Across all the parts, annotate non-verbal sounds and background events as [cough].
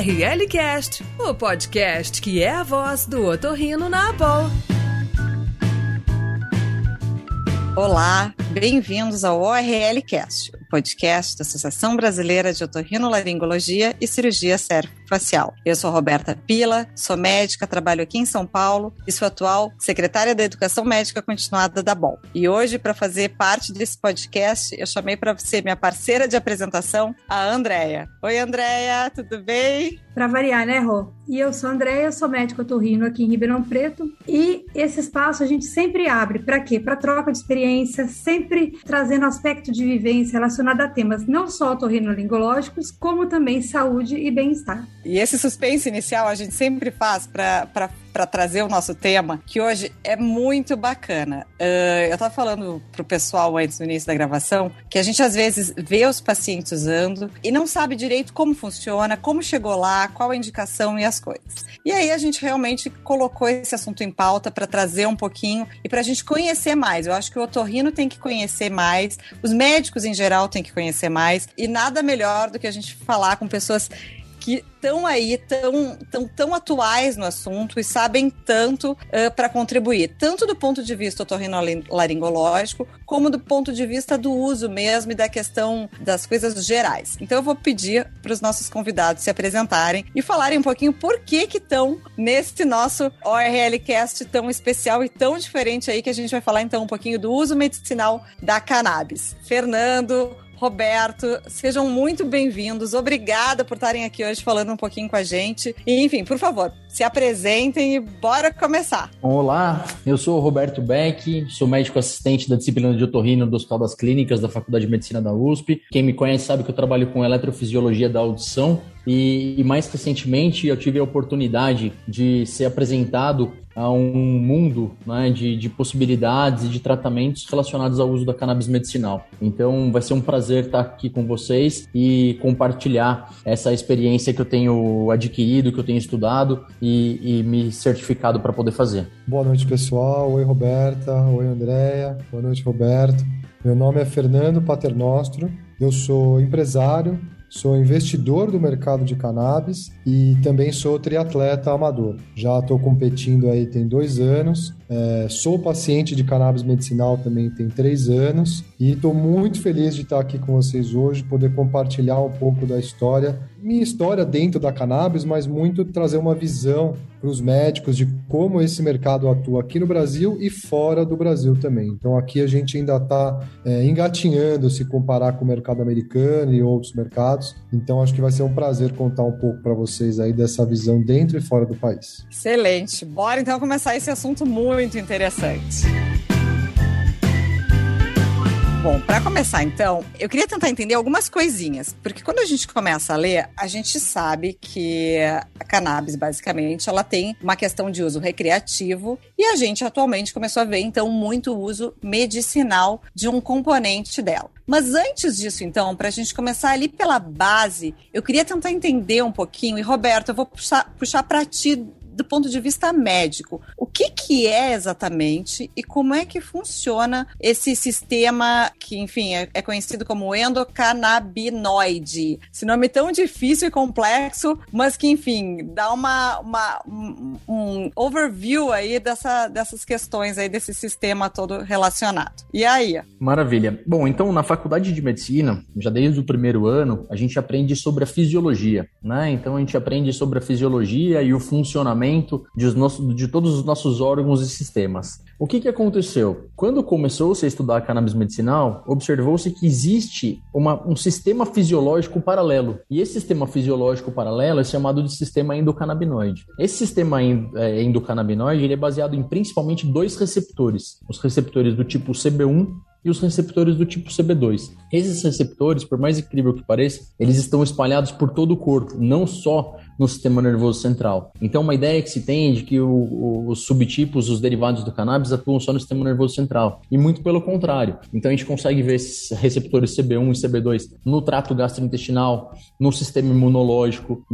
ORLcast, o podcast que é a voz do otorrino na Abol. Olá, bem-vindos ao ORLcast, o podcast da Associação Brasileira de Otorrinolaringologia e Cirurgia Facial. Eu sou Roberta Pila, sou médica, trabalho aqui em São Paulo e sou atual secretária da Educação Médica Continuada da BOL. E hoje, para fazer parte desse podcast, eu chamei para ser minha parceira de apresentação, a Andréia. Oi, Andréia, tudo bem? Para variar, né, Rô? E eu sou a Andréia, sou médica otorrino aqui em Ribeirão Preto. E esse espaço a gente sempre abre para quê? Para troca de experiência, sempre trazendo aspecto de vivência relacionado a temas não só otorrinolaringológicos, como também saúde e bem-estar. E esse suspense inicial a gente sempre faz para para trazer o nosso tema, que hoje é muito bacana. Uh, eu estava falando pro pessoal antes do início da gravação que a gente às vezes vê os pacientes usando e não sabe direito como funciona, como chegou lá, qual a indicação e as coisas. E aí a gente realmente colocou esse assunto em pauta para trazer um pouquinho e para a gente conhecer mais. Eu acho que o otorrino tem que conhecer mais, os médicos em geral têm que conhecer mais e nada melhor do que a gente falar com pessoas que estão aí, tão, tão, tão atuais no assunto e sabem tanto uh, para contribuir, tanto do ponto de vista otorrinolaringológico, como do ponto de vista do uso mesmo e da questão das coisas gerais. Então eu vou pedir para os nossos convidados se apresentarem e falarem um pouquinho por que que estão nesse nosso ORLcast tão especial e tão diferente aí que a gente vai falar então um pouquinho do uso medicinal da cannabis. Fernando, Roberto, sejam muito bem-vindos. Obrigada por estarem aqui hoje falando um pouquinho com a gente. E, enfim, por favor, se apresentem e bora começar. Olá, eu sou o Roberto Beck, sou médico assistente da disciplina de otorrino do Hospital das Clínicas da Faculdade de Medicina da USP. Quem me conhece sabe que eu trabalho com eletrofisiologia da audição e, e, mais recentemente eu tive a oportunidade de ser apresentado a um mundo né, de, de, possibilidades e de tratamentos relacionados ao uso da cannabis medicinal. Então vai ser um prazer estar aqui com vocês e compartilhar essa experiência que eu tenho adquirido, que eu tenho estudado e, e me certificado para poder fazer. Boa noite, pessoal. Oi, Roberta. Oi, Andréia. Boa noite, Roberto. Meu nome é Fernando Paternostro. Eu sou empresário, sou investidor do mercado de cannabis e também sou triatleta amador. Já estou competindo aí tem dois anos, é, sou paciente de cannabis medicinal também tem três anos e estou muito feliz de estar aqui com vocês hoje, poder compartilhar um pouco da história minha história dentro da cannabis, mas muito trazer uma visão para os médicos de como esse mercado atua aqui no Brasil e fora do Brasil também. Então aqui a gente ainda está é, engatinhando se comparar com o mercado americano e outros mercados. Então acho que vai ser um prazer contar um pouco para vocês aí dessa visão dentro e fora do país. Excelente. Bora então começar esse assunto muito interessante. Bom, para começar então, eu queria tentar entender algumas coisinhas, porque quando a gente começa a ler, a gente sabe que a cannabis, basicamente, ela tem uma questão de uso recreativo e a gente atualmente começou a ver então muito uso medicinal de um componente dela. Mas antes disso, então, para a gente começar ali pela base, eu queria tentar entender um pouquinho, e Roberto, eu vou puxar, para ti do ponto de vista médico. O que, que é exatamente e como é que funciona esse sistema que, enfim, é, é conhecido como endocannabinoide? Esse nome tão difícil e complexo, mas que, enfim, dá uma, uma um, overview aí dessa, dessas questões aí, desse sistema todo relacionado. E aí? Maravilha. Bom, então, na faculdade de medicina, já desde o primeiro ano, a gente aprende sobre a fisiologia, né? Então, a gente aprende sobre a fisiologia e o funcionamento funcionamento de, de todos os nossos órgãos e sistemas. O que, que aconteceu? Quando começou-se a estudar cannabis medicinal, observou-se que existe uma, um sistema fisiológico paralelo. E esse sistema fisiológico paralelo é chamado de sistema endocannabinoide. Esse sistema é, endocannabinoide ele é baseado em principalmente dois receptores: os receptores do tipo CB1 e os receptores do tipo CB2. Esses receptores, por mais incrível que pareça, eles estão espalhados por todo o corpo, não só no sistema nervoso central. Então, uma ideia que se tem é de que o, o, os subtipos, os derivados do cannabis atuam só no sistema nervoso central. E muito pelo contrário. Então, a gente consegue ver esses receptores CB1 e CB2 no trato gastrointestinal, no sistema imunológico,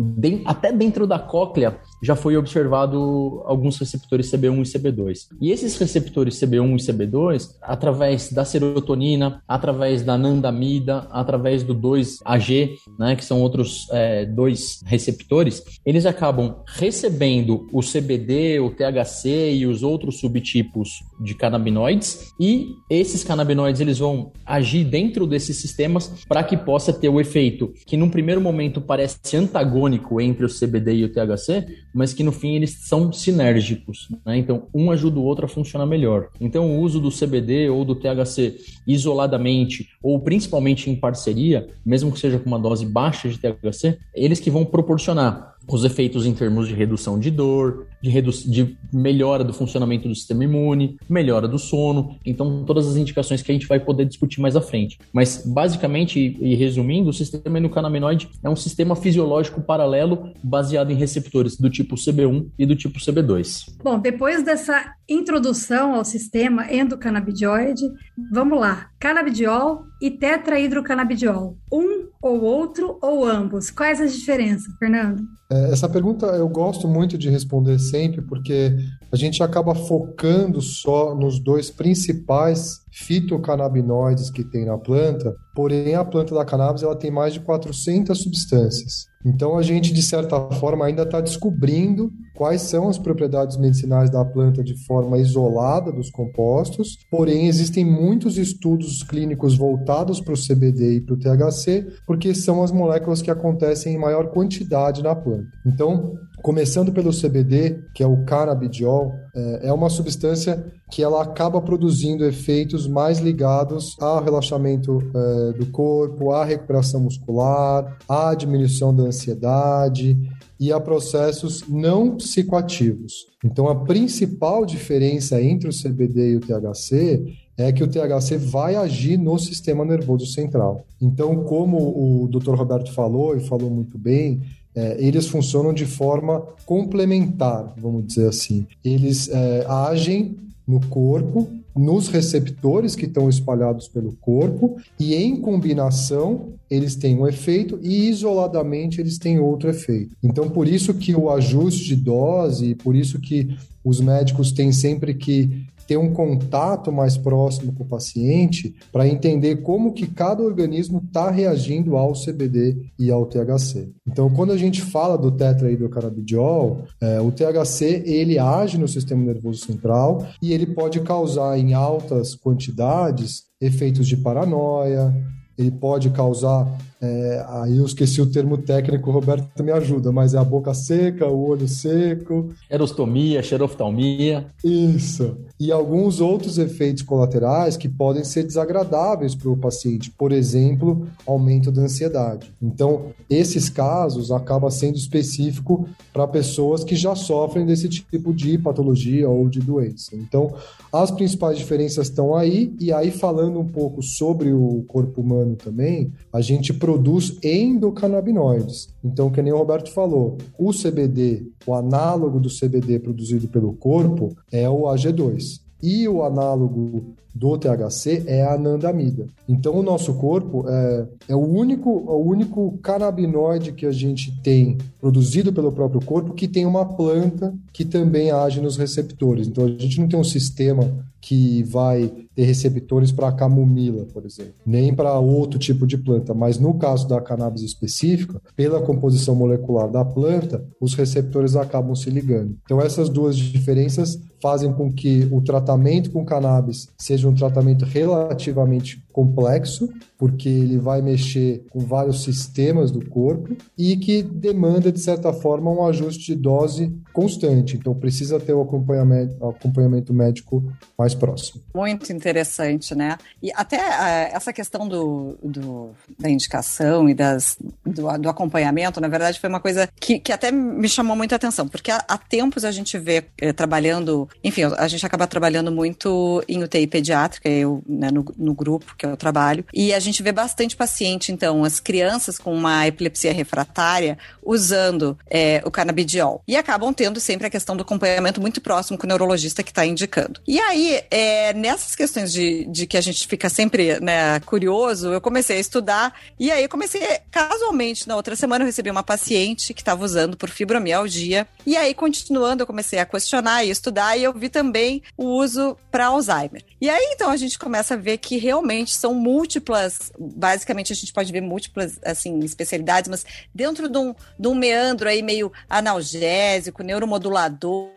até dentro da cóclea já foi observado alguns receptores CB1 e CB2. E esses receptores CB1 e CB2, através da serotonina, através da anandamida, através do 2-AG, né, que são outros é, dois receptores, eles acabam recebendo o CBD, o THC e os outros subtipos de canabinoides e esses canabinoides eles vão agir dentro desses sistemas para que possa ter o efeito que num primeiro momento parece antagônico entre o CBD e o THC, mas que no fim eles são sinérgicos, né? Então um ajuda o outro a funcionar melhor. Então o uso do CBD ou do THC isoladamente ou principalmente em parceria, mesmo que seja com uma dose baixa de THC, eles que vão proporcionar os efeitos em termos de redução de dor, de, de melhora do funcionamento do sistema imune, melhora do sono. Então, todas as indicações que a gente vai poder discutir mais à frente. Mas, basicamente, e, resumindo, o sistema endocannabinoide é um sistema fisiológico paralelo baseado em receptores do tipo CB1 e do tipo CB2. Bom, depois dessa introdução ao sistema endocannabinoide, vamos lá. Canabidiol e tetrahidrocanabidiol. Um ou outro ou ambos? Quais as diferenças, Fernando? É, essa pergunta eu gosto muito de responder sempre, porque a gente acaba focando só nos dois principais fitocannabinoides que tem na planta, porém a planta da cannabis ela tem mais de 400 substâncias. Então a gente de certa forma ainda está descobrindo quais são as propriedades medicinais da planta de forma isolada dos compostos, porém existem muitos estudos clínicos voltados para o CBD e para o THC, porque são as moléculas que acontecem em maior quantidade na planta. Então, começando pelo CBD, que é o cannabidiol, é, é uma substância que ela acaba produzindo efeitos mais ligados ao relaxamento é, do corpo, à recuperação muscular, à diminuição da ansiedade e a processos não psicoativos. Então, a principal diferença entre o CBD e o THC é que o THC vai agir no sistema nervoso central. Então, como o Dr. Roberto falou e falou muito bem, é, eles funcionam de forma complementar, vamos dizer assim. Eles é, agem no corpo, nos receptores que estão espalhados pelo corpo, e em combinação eles têm um efeito e isoladamente eles têm outro efeito. Então, por isso que o ajuste de dose, por isso que os médicos têm sempre que ter um contato mais próximo com o paciente para entender como que cada organismo está reagindo ao CBD e ao THC. Então, quando a gente fala do tetrahidrocannabinol, é, o THC ele age no sistema nervoso central e ele pode causar em altas quantidades efeitos de paranoia, ele pode causar é, aí eu esqueci o termo técnico, o Roberto me ajuda, mas é a boca seca, o olho seco. Erostomia, xeroftalmia. Isso. E alguns outros efeitos colaterais que podem ser desagradáveis para o paciente, por exemplo, aumento da ansiedade. Então, esses casos acabam sendo específico para pessoas que já sofrem desse tipo de patologia ou de doença. Então, as principais diferenças estão aí, e aí falando um pouco sobre o corpo humano também, a gente produz endocannabinoides. Então, que nem o Roberto falou, o CBD, o análogo do CBD produzido pelo corpo, é o AG2. E o análogo do THC é a anandamida. Então, o nosso corpo é, é o, único, o único canabinoide que a gente tem produzido pelo próprio corpo que tem uma planta que também age nos receptores. Então, a gente não tem um sistema que vai ter receptores para a camomila, por exemplo, nem para outro tipo de planta, mas no caso da cannabis específica, pela composição molecular da planta, os receptores acabam se ligando. Então essas duas diferenças fazem com que o tratamento com cannabis seja um tratamento relativamente complexo, porque ele vai mexer com vários sistemas do corpo e que demanda, de certa forma, um ajuste de dose constante. Então, precisa ter o acompanhamento, acompanhamento médico mais próximo. Muito interessante, né? E até uh, essa questão do, do, da indicação e das, do, do, acompanhamento, na verdade, foi uma coisa que, que até me chamou muita atenção, porque há, há tempos a gente vê eh, trabalhando, enfim, a gente acaba trabalhando muito em UTI pediátrica, eu né, no, no grupo que eu trabalho, e a gente vê bastante paciente, então, as crianças com uma epilepsia refratária usando é, o canabidiol. E acabam tendo sempre a questão do acompanhamento muito próximo com o neurologista que está indicando. E aí, é, nessas questões de, de que a gente fica sempre né, curioso, eu comecei a estudar, e aí comecei, casualmente, na outra semana eu recebi uma paciente que estava usando por fibromialgia, e aí, continuando, eu comecei a questionar e estudar, e eu vi também o uso para Alzheimer. E aí, então, a gente começa a ver que realmente são múltiplas, basicamente a gente pode ver múltiplas assim especialidades, mas dentro de um, de um meandro aí meio analgésico, neuromodulador,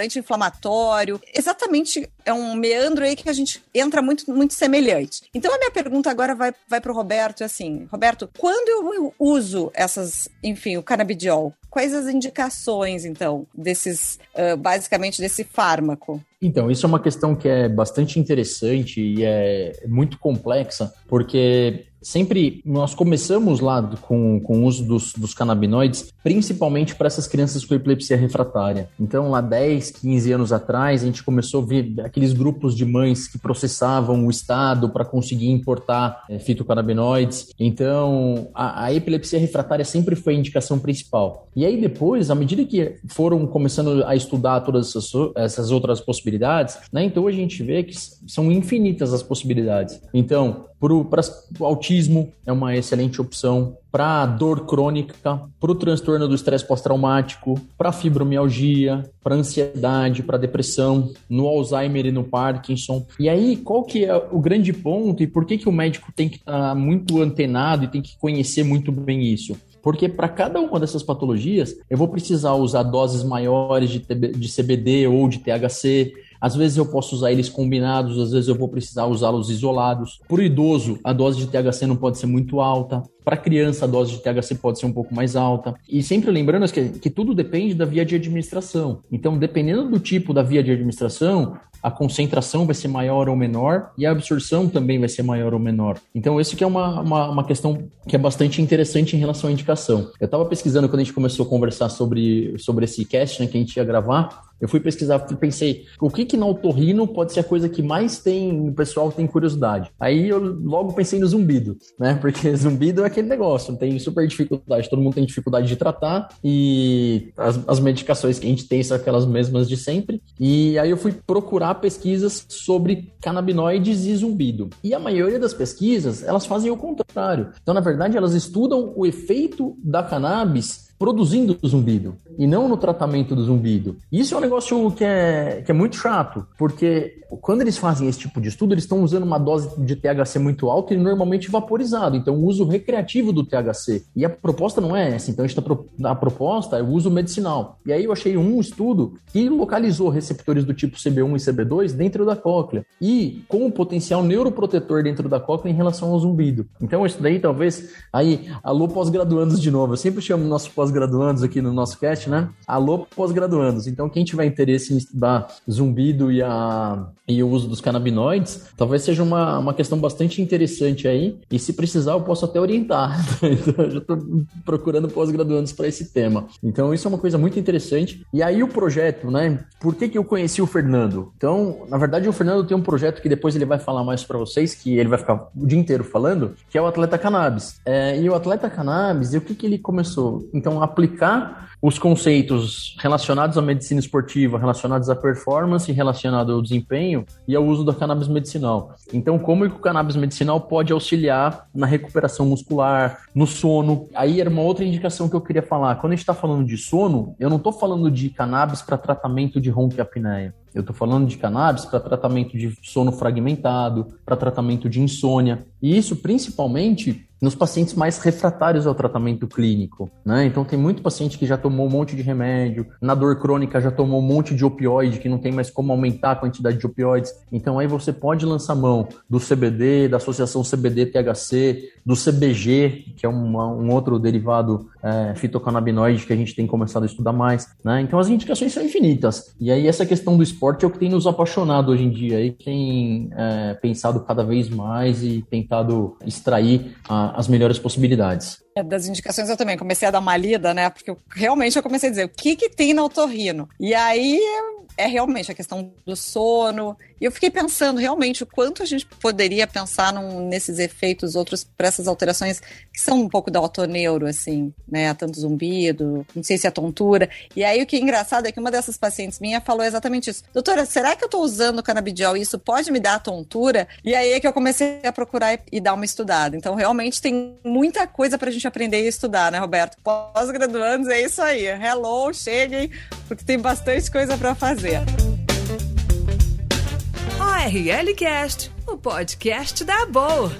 anti-inflamatório. Exatamente, é um meandro aí que a gente entra muito, muito semelhante. Então a minha pergunta agora vai, vai para o Roberto, é assim, Roberto, quando eu uso essas, enfim, o canabidiol, quais as indicações, então, desses, uh, basicamente, desse fármaco? Então, isso é uma questão que é bastante interessante e é muito complexa, porque sempre nós começamos lá com, com o uso dos, dos canabinoides, principalmente para essas crianças com epilepsia refratária. Então, lá 10, 15 anos atrás, a gente começou a ver aqueles grupos de mães que processavam o Estado para conseguir importar é, fitocannabinoides. Então, a, a, epilepsia refratária sempre foi a indicação principal. E aí, depois, à medida que foram começando a estudar todas essas, essas outras possibilidades, né, então a gente vê que são infinitas as possibilidades. Então, para o autismo é uma excelente opção, para dor crônica, para o transtorno do estresse pós-traumático, para fibromialgia, para ansiedade, para depressão, no Alzheimer e no Parkinson. E aí, qual que é o grande ponto e por que, que o médico tem que estar tá muito antenado e tem que conhecer muito bem isso? Porque para cada uma dessas patologias, eu vou precisar usar doses maiores de, de CBD ou de THC, às vezes eu posso usar eles combinados, às vezes eu vou precisar usá-los isolados. Para o idoso, a dose de THC não pode ser muito alta. Para criança, a dose de THC pode ser um pouco mais alta. E sempre lembrando que, que tudo depende da via de administração. Então, dependendo do tipo da via de administração, a concentração vai ser maior ou menor e a absorção também vai ser maior ou menor. Então, isso que é uma, uma, uma questão que é bastante interessante em relação à indicação. Eu estava pesquisando quando a gente começou a conversar sobre, sobre esse cast né, que a gente ia gravar, eu fui pesquisar, pensei, o que que na otorrino pode ser a coisa que mais tem, o pessoal tem curiosidade. Aí eu logo pensei no zumbido, né? [laughs] Porque zumbido é aquele negócio, tem super dificuldade, todo mundo tem dificuldade de tratar e as, as medicações que a gente tem são aquelas mesmas de sempre. E aí eu fui procurar pesquisas sobre canabinoides e zumbido. E a maioria das pesquisas, elas fazem o contrário. Então, na verdade, elas estudam o efeito da cannabis produzindo zumbido e não no tratamento do zumbido. Isso é um negócio que é, que é muito chato, porque quando eles fazem esse tipo de estudo, eles estão usando uma dose de THC muito alta e normalmente vaporizado, então o uso recreativo do THC. E a proposta não é essa, então a, tá a proposta é o uso medicinal. E aí eu achei um estudo que localizou receptores do tipo CB1 e CB2 dentro da cóclea e com o potencial neuroprotetor dentro da cóclea em relação ao zumbido. Então isso daí talvez, aí, alô pós-graduandos de novo, eu sempre chamo nosso pós pós-graduandos aqui no nosso cast, né? Alô, pós-graduandos. Então, quem tiver interesse em estudar zumbido e, a, e o uso dos canabinoides, talvez seja uma, uma questão bastante interessante aí. E se precisar, eu posso até orientar. [laughs] então, eu já estou procurando pós-graduandos para esse tema. Então, isso é uma coisa muito interessante. E aí, o projeto, né? Por que, que eu conheci o Fernando? Então, na verdade, o Fernando tem um projeto que depois ele vai falar mais para vocês, que ele vai ficar o dia inteiro falando, que é o Atleta Cannabis. É, e o Atleta Cannabis, e o que, que ele começou? Então, aplicar os conceitos relacionados à medicina esportiva, relacionados à performance, relacionado ao desempenho e ao uso da cannabis medicinal. Então, como o cannabis medicinal pode auxiliar na recuperação muscular, no sono? Aí era uma outra indicação que eu queria falar. Quando a gente está falando de sono, eu não estou falando de cannabis para tratamento de ronquiapneia. Eu estou falando de cannabis para tratamento de sono fragmentado, para tratamento de insônia. E isso principalmente nos pacientes mais refratários ao tratamento clínico, né? Então tem muito paciente que já tomou um monte de remédio, na dor crônica já tomou um monte de opioide, que não tem mais como aumentar a quantidade de opioides. Então aí você pode lançar mão do CBD, da associação CBD-THC, do CBG, que é uma, um outro derivado é, fitocannabinoide que a gente tem começado a estudar mais, né? Então as indicações são infinitas. E aí essa questão do esporte é o que tem nos apaixonado hoje em dia e tem é, pensado cada vez mais e tentado extrair a, as melhores possibilidades. É, das indicações eu também comecei a dar uma lida, né? Porque eu, realmente eu comecei a dizer o que que tem na otorrino. E aí é realmente a questão do sono. E eu fiquei pensando realmente o quanto a gente poderia pensar num, nesses efeitos outros para essas alterações que são um pouco da otoneuro, assim, né? Tanto zumbido, não sei se é tontura. E aí o que é engraçado é que uma dessas pacientes minha falou exatamente isso. Doutora, será que eu estou usando canabidiol e isso pode me dar tontura? E aí é que eu comecei a procurar e, e dar uma estudada. Então realmente tem muita coisa para a gente aprender e estudar, né, Roberto? Pós-graduandos é isso aí. Hello, cheguem, porque tem bastante coisa para fazer. ARL Cast, o podcast da Boa.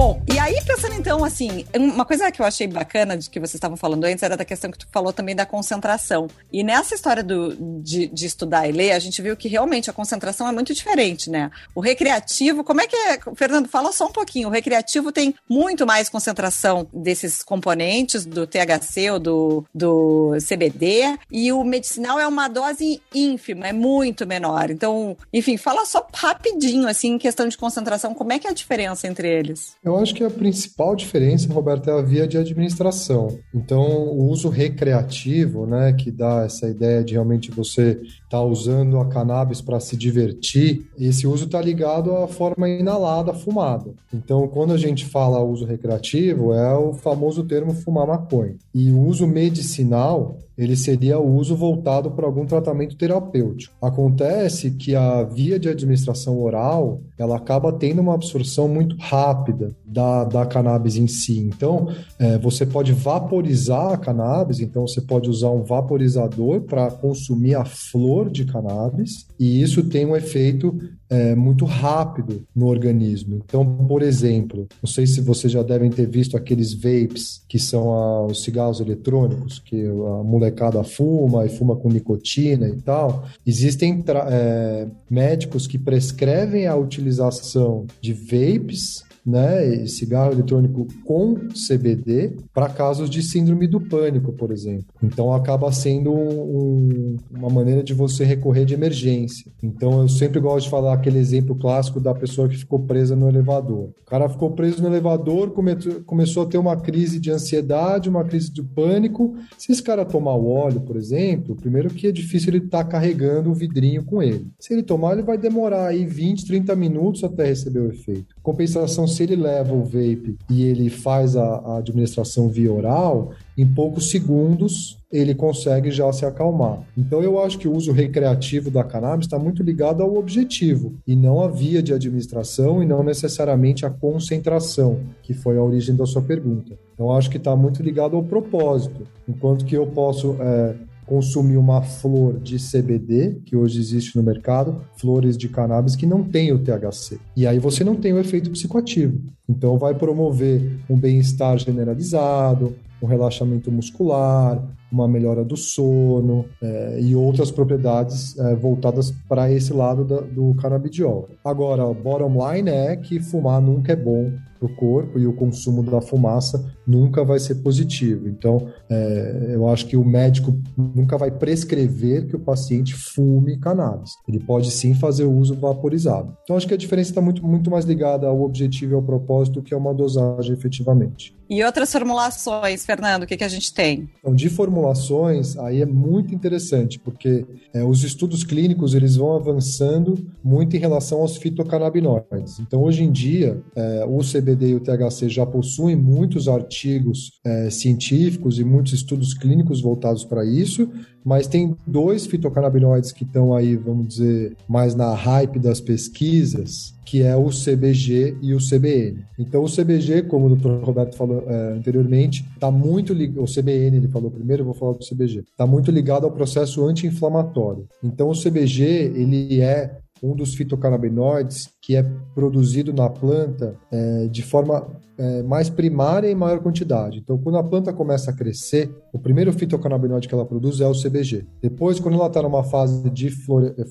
Bom, e aí pensando então, assim, uma coisa que eu achei bacana de que vocês estavam falando antes era da questão que tu falou também da concentração. E nessa história do, de, de estudar e ler, a gente viu que realmente a concentração é muito diferente, né? O recreativo, como é que é? Fernando, fala só um pouquinho. O recreativo tem muito mais concentração desses componentes do THC ou do, do CBD, e o medicinal é uma dose ínfima, é muito menor. Então, enfim, fala só rapidinho, assim, em questão de concentração, como é que é a diferença entre eles? Eu acho que a principal diferença, Roberto, é a via de administração. Então, o uso recreativo, né, que dá essa ideia de realmente você estar tá usando a cannabis para se divertir, esse uso está ligado à forma inalada, fumada. Então, quando a gente fala uso recreativo, é o famoso termo fumar maconha. E o uso medicinal ele seria o uso voltado para algum tratamento terapêutico. Acontece que a via de administração oral, ela acaba tendo uma absorção muito rápida da, da cannabis em si. Então, é, você pode vaporizar a cannabis, então você pode usar um vaporizador para consumir a flor de cannabis, e isso tem um efeito é, muito rápido no organismo. Então, por exemplo, não sei se vocês já devem ter visto aqueles vapes, que são a, os cigarros eletrônicos, que a molecada fuma e fuma com nicotina e tal. Existem é, médicos que prescrevem a utilização de vapes né, cigarro eletrônico com CBD para casos de síndrome do pânico, por exemplo. Então acaba sendo um, uma maneira de você recorrer de emergência. Então eu sempre gosto de falar aquele exemplo clássico da pessoa que ficou presa no elevador. O cara ficou preso no elevador, come, começou a ter uma crise de ansiedade, uma crise de pânico. Se esse cara tomar o óleo, por exemplo, primeiro que é difícil ele estar tá carregando o vidrinho com ele. Se ele tomar, ele vai demorar aí 20, 30 minutos até receber o efeito. Compensação, se ele leva o vape e ele faz a, a administração via oral, em poucos segundos ele consegue já se acalmar. Então eu acho que o uso recreativo da cannabis está muito ligado ao objetivo e não à via de administração e não necessariamente à concentração, que foi a origem da sua pergunta. Então acho que está muito ligado ao propósito. Enquanto que eu posso é, consumir uma flor de CBD, que hoje existe no mercado, flores de cannabis que não tem o THC. E aí você não tem o efeito psicoativo. Então vai promover um bem-estar generalizado, um relaxamento muscular, uma melhora do sono é, e outras propriedades é, voltadas para esse lado da, do canabidiol. Agora, bottom line é que fumar nunca é bom para o corpo e o consumo da fumaça nunca vai ser positivo. Então, é, eu acho que o médico nunca vai prescrever que o paciente fume cannabis. Ele pode sim fazer o uso vaporizado. Então, acho que a diferença está muito, muito mais ligada ao objetivo e ao propósito que a uma dosagem efetivamente. E outras formulações, Fernando, o que, que a gente tem? Então, de formulações, aí é muito interessante, porque é, os estudos clínicos eles vão avançando muito em relação aos fitocannabinoides. Então, hoje em dia, é, o CBD e o THC já possuem muitos artigos é, científicos e muitos estudos clínicos voltados para isso, mas tem dois fitocannabinoides que estão aí, vamos dizer, mais na hype das pesquisas, que é o CBG e o CBN. Então, o CBG, como o Dr. Roberto falou é, anteriormente, está muito ligado. O CBN, ele falou primeiro, eu vou falar do CBG. Está muito ligado ao processo anti-inflamatório. Então, o CBG, ele é um dos fitocannabinoides que é produzido na planta é, de forma é, mais primária e em maior quantidade. Então, quando a planta começa a crescer, o primeiro fitocannabinoide que ela produz é o CBG. Depois, quando ela está numa fase de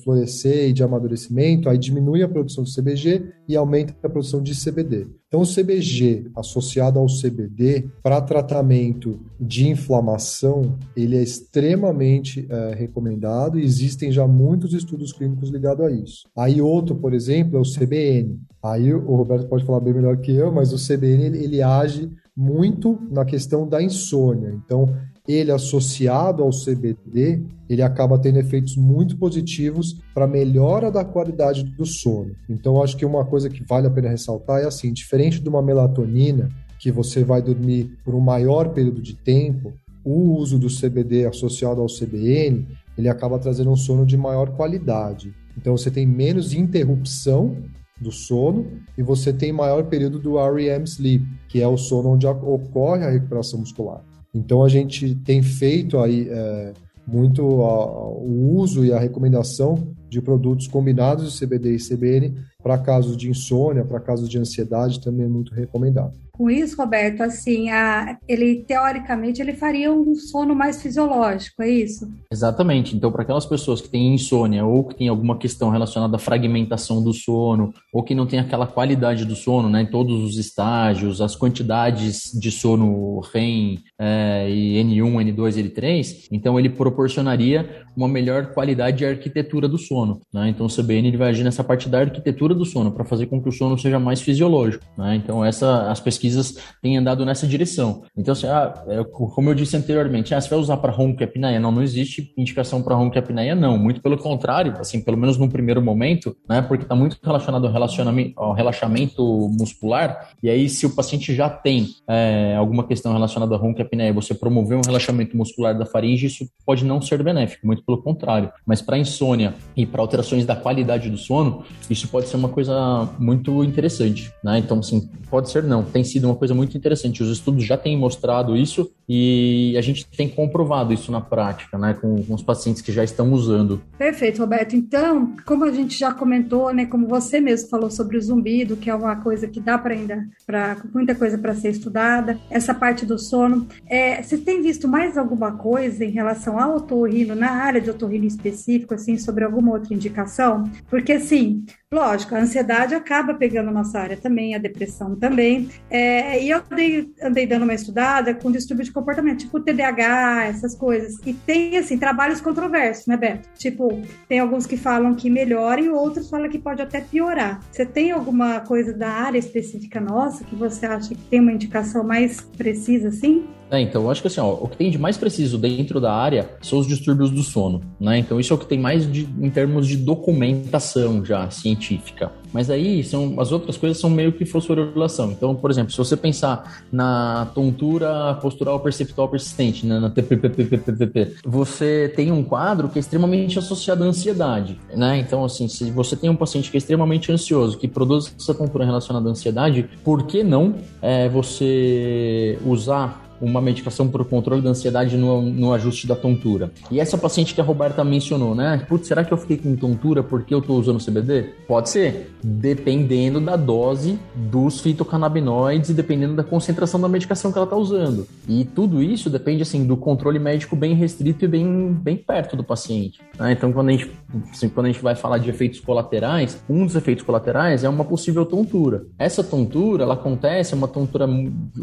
florescer e de amadurecimento, aí diminui a produção de CBG e aumenta a produção de CBD. Então, o CBG associado ao CBD para tratamento de inflamação, ele é extremamente é, recomendado e existem já muitos estudos clínicos ligados a isso. Aí outro, por exemplo, é o CBN. Aí o Roberto pode falar bem melhor que eu, mas o CBN ele, ele age muito na questão da insônia. Então, ele associado ao CBD, ele acaba tendo efeitos muito positivos para melhora da qualidade do sono. Então, acho que uma coisa que vale a pena ressaltar é assim, diferente de uma melatonina, que você vai dormir por um maior período de tempo, o uso do CBD associado ao CBN, ele acaba trazendo um sono de maior qualidade. Então, você tem menos interrupção do sono e você tem maior período do REM sleep, que é o sono onde ocorre a recuperação muscular. Então a gente tem feito aí é, muito a, o uso e a recomendação de produtos combinados de CBD e CBN para casos de insônia, para casos de ansiedade, também é muito recomendado. Com isso, Roberto, assim, a, ele teoricamente ele faria um sono mais fisiológico, é isso? Exatamente. Então, para aquelas pessoas que têm insônia ou que têm alguma questão relacionada à fragmentação do sono, ou que não tem aquela qualidade do sono, né, em todos os estágios, as quantidades de sono REM é, e N1, N2, N3, então ele proporcionaria uma melhor qualidade e arquitetura do sono. Né? Então, o CBN ele vai agir nessa parte da arquitetura do sono para fazer com que o sono seja mais fisiológico. Né? Então, essa, as pesquisas pesquisas têm andado nessa direção. Então, assim, ah, é, como eu disse anteriormente, ah, você vai usar para ronco e apneia? Não, não existe indicação para ronco e apneia, não. Muito pelo contrário, assim, pelo menos num primeiro momento, né, porque está muito relacionado ao, relacionamento, ao relaxamento muscular, e aí se o paciente já tem é, alguma questão relacionada a ronco e apneia, você promover um relaxamento muscular da faringe, isso pode não ser benéfico, muito pelo contrário. Mas para insônia e para alterações da qualidade do sono, isso pode ser uma coisa muito interessante, né? Então, assim, pode ser não, tem sido sido uma coisa muito interessante. Os estudos já têm mostrado isso e a gente tem comprovado isso na prática, né, com, com os pacientes que já estão usando. Perfeito, Roberto. Então, como a gente já comentou, né, como você mesmo falou sobre o zumbido, que é uma coisa que dá para ainda, para muita coisa para ser estudada, essa parte do sono. É, você tem visto mais alguma coisa em relação ao otorrino, na área de otorrino específico, assim, sobre alguma outra indicação? Porque, assim, Lógico, a ansiedade acaba pegando a nossa área também, a depressão também. É, e eu andei, andei, dando uma estudada com distúrbio de comportamento, tipo TDAH, essas coisas. E tem, assim, trabalhos controversos, né, Beto? Tipo, tem alguns que falam que melhora e outros falam que pode até piorar. Você tem alguma coisa da área específica nossa que você acha que tem uma indicação mais precisa, assim? É, então, eu acho que assim, ó, o que tem de mais preciso dentro da área são os distúrbios do sono, né? Então, isso é o que tem mais de, em termos de documentação já científica. Mas aí são as outras coisas são meio que fosforilação. Então, por exemplo, se você pensar na tontura postural perceptual persistente, né, na TPPPPPP, você tem um quadro que é extremamente associado à ansiedade, né? Então, assim, se você tem um paciente que é extremamente ansioso, que produz essa tontura relacionada à ansiedade, por que não é, você usar uma medicação para o controle da ansiedade no, no ajuste da tontura. E essa paciente que a Roberta mencionou, né? Putz, será que eu fiquei com tontura porque eu estou usando CBD? Pode ser, dependendo da dose dos fitocannabinoides e dependendo da concentração da medicação que ela está usando. E tudo isso depende, assim, do controle médico bem restrito e bem, bem perto do paciente. Né? Então, quando a, gente, assim, quando a gente vai falar de efeitos colaterais, um dos efeitos colaterais é uma possível tontura. Essa tontura, ela acontece, é uma tontura,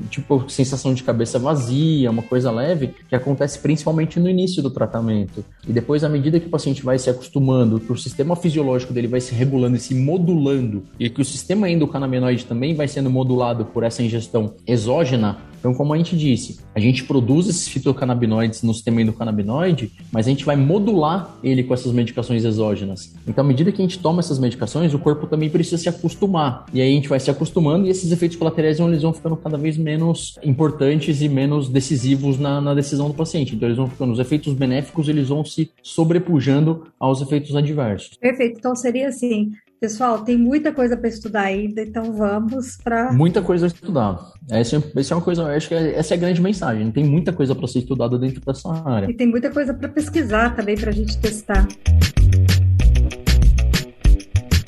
tipo, sensação de cabeça vazia, uma coisa leve, que acontece principalmente no início do tratamento. E depois, à medida que o paciente vai se acostumando, que o sistema fisiológico dele vai se regulando e se modulando, e que o sistema endocannabinoide também vai sendo modulado por essa ingestão exógena, então, como a gente disse, a gente produz esses fitocannabinoides no sistema endocannabinoide, mas a gente vai modular ele com essas medicações exógenas. Então, à medida que a gente toma essas medicações, o corpo também precisa se acostumar. E aí a gente vai se acostumando e esses efeitos colaterais eles vão ficando cada vez menos importantes e menos decisivos na, na decisão do paciente. Então, eles vão ficando, os efeitos benéficos, eles vão se sobrepujando aos efeitos adversos. Perfeito. Então, seria assim, Pessoal, tem muita coisa para estudar ainda, então vamos para. Muita coisa a estudar. Essa, essa é uma coisa, acho que essa é a grande mensagem. Tem muita coisa para ser estudada dentro dessa área. E tem muita coisa para pesquisar também para a gente testar.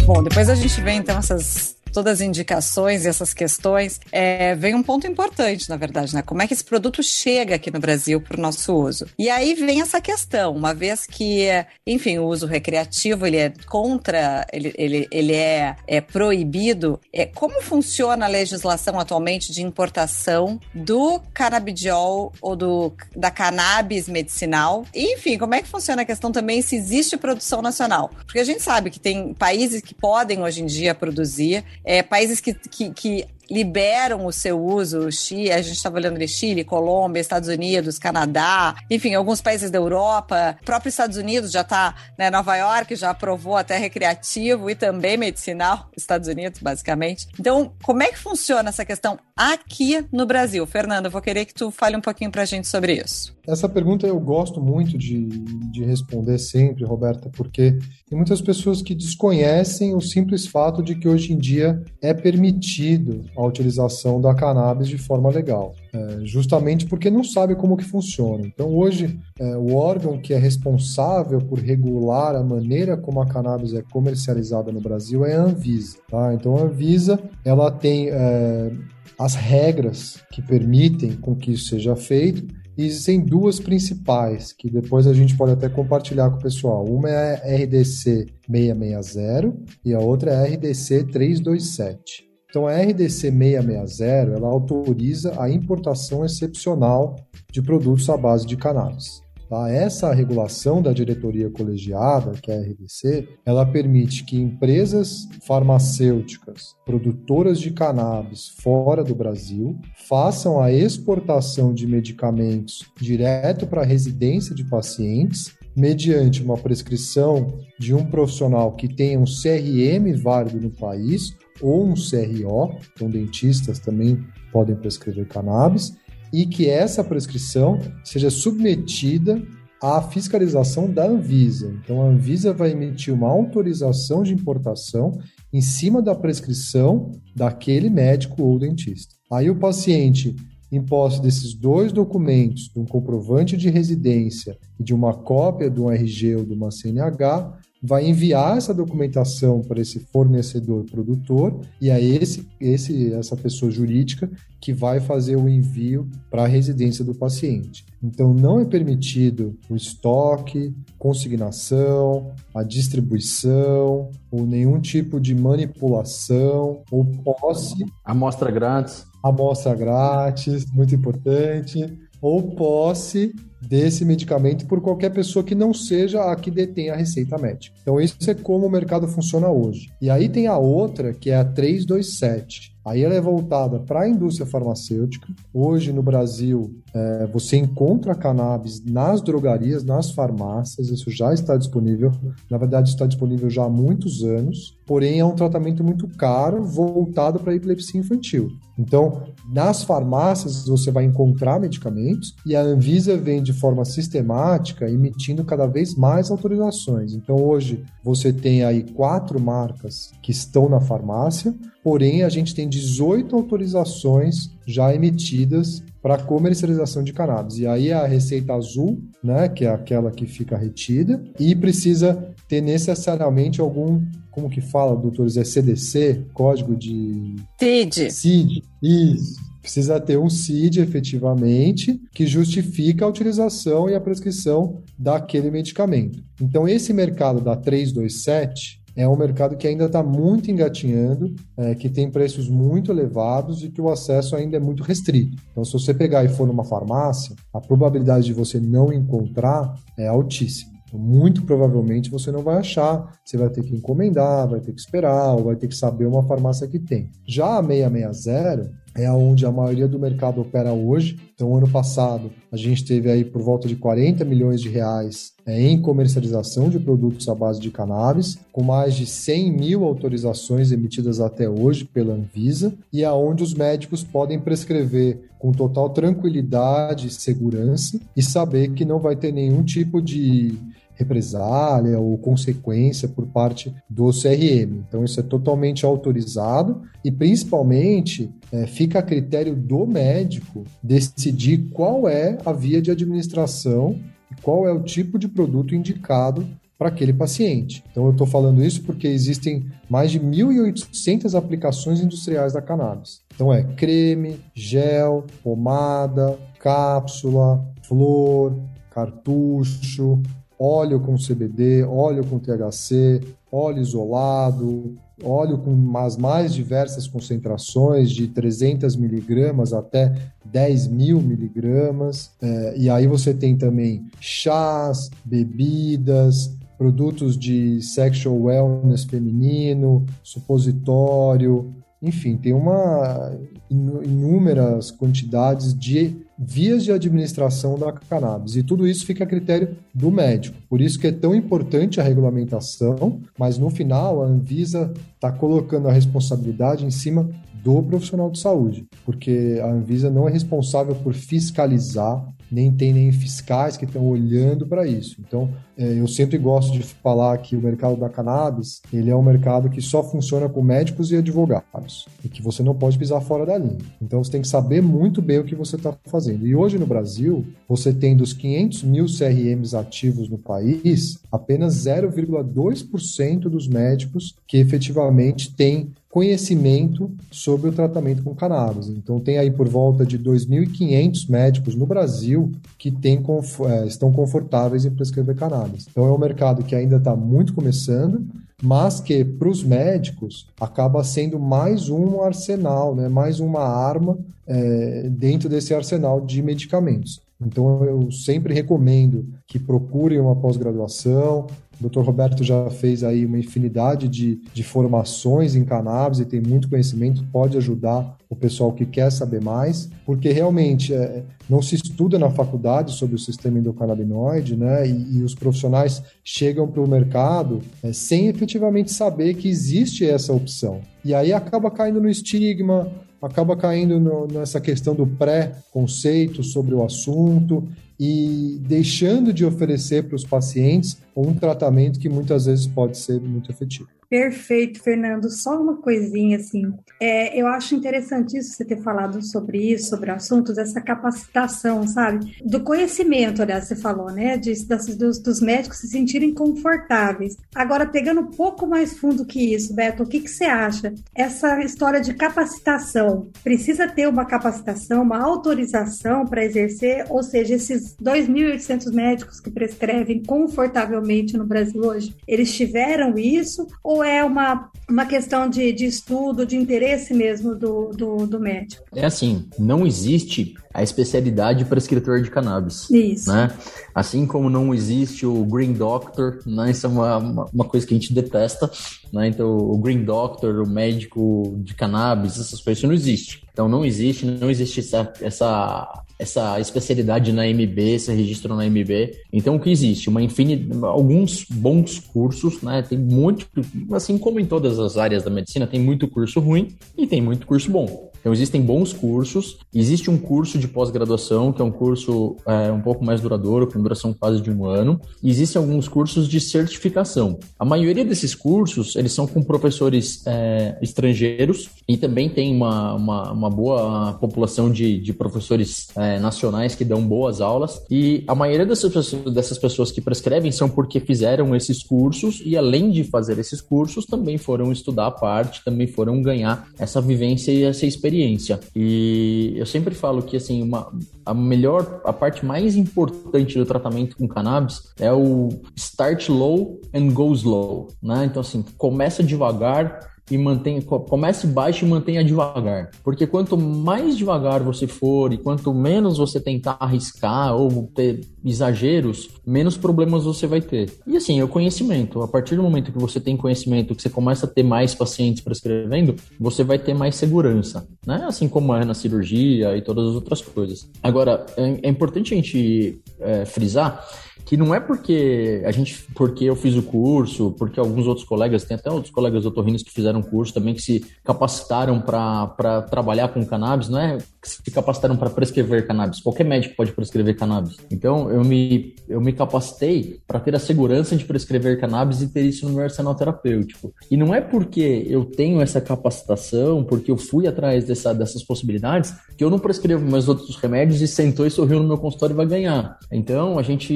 Bom, depois a gente vê então essas todas as indicações e essas questões, é, vem um ponto importante, na verdade, né? Como é que esse produto chega aqui no Brasil para o nosso uso? E aí vem essa questão, uma vez que, enfim, o uso recreativo ele é contra, ele, ele, ele é, é proibido. É, como funciona a legislação atualmente de importação do canabidiol ou do, da cannabis medicinal? E, enfim, como é que funciona a questão também se existe produção nacional? Porque a gente sabe que tem países que podem hoje em dia produzir é, países que, que, que liberam o seu uso, Chile, a gente estava olhando de Chile, Colômbia, Estados Unidos, Canadá, enfim, alguns países da Europa, o próprio Estados Unidos já está, né, Nova York já aprovou até recreativo e também medicinal, [laughs] Estados Unidos, basicamente. Então, como é que funciona essa questão aqui no Brasil? Fernando, eu vou querer que tu fale um pouquinho para a gente sobre isso. Essa pergunta eu gosto muito de, de responder sempre, Roberta, porque tem muitas pessoas que desconhecem o simples fato de que hoje em dia é permitido a utilização da cannabis de forma legal, é, justamente porque não sabe como que funciona. Então hoje é, o órgão que é responsável por regular a maneira como a cannabis é comercializada no Brasil é a Anvisa. Tá? Então a Anvisa ela tem é, as regras que permitem com que isso seja feito e existem duas principais, que depois a gente pode até compartilhar com o pessoal. Uma é a RDC 660 e a outra é a RDC 327. Então, a RDC 660 ela autoriza a importação excepcional de produtos à base de cannabis. Tá? Essa regulação da diretoria colegiada, que é a RDC, ela permite que empresas farmacêuticas produtoras de cannabis fora do Brasil façam a exportação de medicamentos direto para a residência de pacientes mediante uma prescrição de um profissional que tenha um CRM válido no país ou um CRO, então dentistas também podem prescrever cannabis, e que essa prescrição seja submetida à fiscalização da Anvisa. Então, a Anvisa vai emitir uma autorização de importação em cima da prescrição daquele médico ou dentista. Aí o paciente, em posse desses dois documentos, de um comprovante de residência e de uma cópia do RG ou de uma CNH, vai enviar essa documentação para esse fornecedor produtor e é esse, esse essa pessoa jurídica que vai fazer o envio para a residência do paciente. Então não é permitido o estoque, consignação, a distribuição ou nenhum tipo de manipulação ou posse. Amostra grátis. Amostra grátis, muito importante. Ou posse desse medicamento por qualquer pessoa que não seja a que detém a receita médica. Então, isso é como o mercado funciona hoje. E aí tem a outra, que é a 327. Aí ela é voltada para a indústria farmacêutica. Hoje no Brasil é, você encontra cannabis nas drogarias, nas farmácias, isso já está disponível. Na verdade, está disponível já há muitos anos, porém é um tratamento muito caro voltado para a epilepsia infantil. Então, nas farmácias você vai encontrar medicamentos e a Anvisa vem de forma sistemática emitindo cada vez mais autorizações. Então, hoje você tem aí quatro marcas que estão na farmácia, porém a gente tem 18 autorizações já emitidas para comercialização de cannabis. E aí a receita azul, né, que é aquela que fica retida, e precisa ter necessariamente algum, como que fala, doutores, é CDC, código de CID. CID. Isso. Precisa ter um CID efetivamente que justifica a utilização e a prescrição daquele medicamento. Então, esse mercado da 327 é um mercado que ainda está muito engatinhando, é, que tem preços muito elevados e que o acesso ainda é muito restrito. Então, se você pegar e for numa farmácia, a probabilidade de você não encontrar é altíssima. Então, muito provavelmente você não vai achar, você vai ter que encomendar, vai ter que esperar, ou vai ter que saber uma farmácia que tem. Já a 660 é onde a maioria do mercado opera hoje. Então, ano passado, a gente teve aí por volta de 40 milhões de reais é, em comercialização de produtos à base de cannabis, com mais de 100 mil autorizações emitidas até hoje pela Anvisa, e aonde é os médicos podem prescrever com total tranquilidade e segurança e saber que não vai ter nenhum tipo de represália ou consequência por parte do CRM. Então, isso é totalmente autorizado e, principalmente, é, fica a critério do médico decidir qual é a via de administração e qual é o tipo de produto indicado para aquele paciente. Então, eu estou falando isso porque existem mais de 1.800 aplicações industriais da cannabis. Então, é creme, gel, pomada, cápsula, flor, cartucho, óleo com CBD, óleo com THC, óleo isolado, óleo com as mais diversas concentrações, de 300 miligramas até 10 mil miligramas. É, e aí você tem também chás, bebidas, produtos de sexual wellness feminino, supositório, enfim, tem uma inúmeras quantidades de vias de administração da cannabis e tudo isso fica a critério do médico. Por isso que é tão importante a regulamentação, mas no final a Anvisa está colocando a responsabilidade em cima do profissional de saúde, porque a Anvisa não é responsável por fiscalizar nem tem nem fiscais que estão olhando para isso. Então, é, eu sempre gosto de falar que o mercado da cannabis ele é um mercado que só funciona com médicos e advogados e que você não pode pisar fora da linha. Então, você tem que saber muito bem o que você está fazendo. E hoje no Brasil, você tem dos 500 mil CRMs ativos no país, apenas 0,2% dos médicos que efetivamente têm conhecimento sobre o tratamento com cannabis. Então, tem aí por volta de 2.500 médicos no Brasil que tem, é, estão confortáveis em prescrever cannabis. Então, é um mercado que ainda está muito começando, mas que para os médicos acaba sendo mais um arsenal, né? mais uma arma é, dentro desse arsenal de medicamentos. Então, eu sempre recomendo que procurem uma pós-graduação, o Dr. Roberto já fez aí uma infinidade de, de formações em cannabis e tem muito conhecimento, pode ajudar o pessoal que quer saber mais, porque realmente é, não se estuda na faculdade sobre o sistema endocannabinoide, né? E, e os profissionais chegam para o mercado é, sem efetivamente saber que existe essa opção. E aí acaba caindo no estigma, acaba caindo no, nessa questão do pré-conceito sobre o assunto e deixando de oferecer para os pacientes um tratamento que muitas vezes pode ser muito efetivo. Perfeito, Fernando. Só uma coisinha assim. É, eu acho interessantíssimo você ter falado sobre isso, sobre o assunto dessa capacitação, sabe? Do conhecimento, aliás, você falou, né? De, dos, dos, médicos se sentirem confortáveis. Agora, pegando um pouco mais fundo que isso, Beto, o que, que você acha? Essa história de capacitação precisa ter uma capacitação, uma autorização para exercer, ou seja, esses 2.800 médicos que prescrevem confortavelmente no Brasil hoje, eles tiveram isso ou ou é uma, uma questão de, de estudo, de interesse mesmo do, do, do médico? É assim, não existe a especialidade prescritor de cannabis. Isso. Né? Assim como não existe o Green Doctor, né? isso é uma, uma, uma, coisa que a gente detesta. Né? Então, o Green Doctor, o médico de cannabis, essas coisas, isso não existe. Então, não existe, não existe essa, essa, essa especialidade na MB, esse registro na MB. Então, o que existe? Uma infinidade, alguns bons cursos, né? Tem muito, assim como em todas as áreas da medicina, tem muito curso ruim e tem muito curso bom. Então, existem bons cursos. Existe um curso de pós-graduação, que é um curso é, um pouco mais duradouro, com duração quase de um ano. E existem alguns cursos de certificação. A maioria desses cursos, eles são com professores é, estrangeiros e também tem uma, uma, uma boa população de, de professores é, nacionais que dão boas aulas. E a maioria dessas pessoas, dessas pessoas que prescrevem são porque fizeram esses cursos e, além de fazer esses cursos, também foram estudar a parte, também foram ganhar essa vivência e essa experiência experiência. E eu sempre falo que assim, uma, a melhor, a parte mais importante do tratamento com cannabis é o start low and go slow, né? Então assim, começa devagar e mantenha, comece baixo e mantenha devagar. Porque quanto mais devagar você for e quanto menos você tentar arriscar ou ter exageros, menos problemas você vai ter. E assim, é o conhecimento. A partir do momento que você tem conhecimento, que você começa a ter mais pacientes prescrevendo, você vai ter mais segurança, né? Assim como é na cirurgia e todas as outras coisas. Agora, é, é importante a gente é, frisar que não é porque a gente, porque eu fiz o curso, porque alguns outros colegas, tem até outros colegas otorrinos que fizeram curso também, que se capacitaram para trabalhar com cannabis, não é que se capacitaram para prescrever cannabis. Qualquer médico pode prescrever cannabis. Então, eu me, eu me capacitei para ter a segurança de prescrever cannabis e ter isso no meu arsenal terapêutico. E não é porque eu tenho essa capacitação, porque eu fui atrás dessa, dessas possibilidades, que eu não prescrevo meus outros remédios e sentou e sorriu no meu consultório e vai ganhar. Então, a gente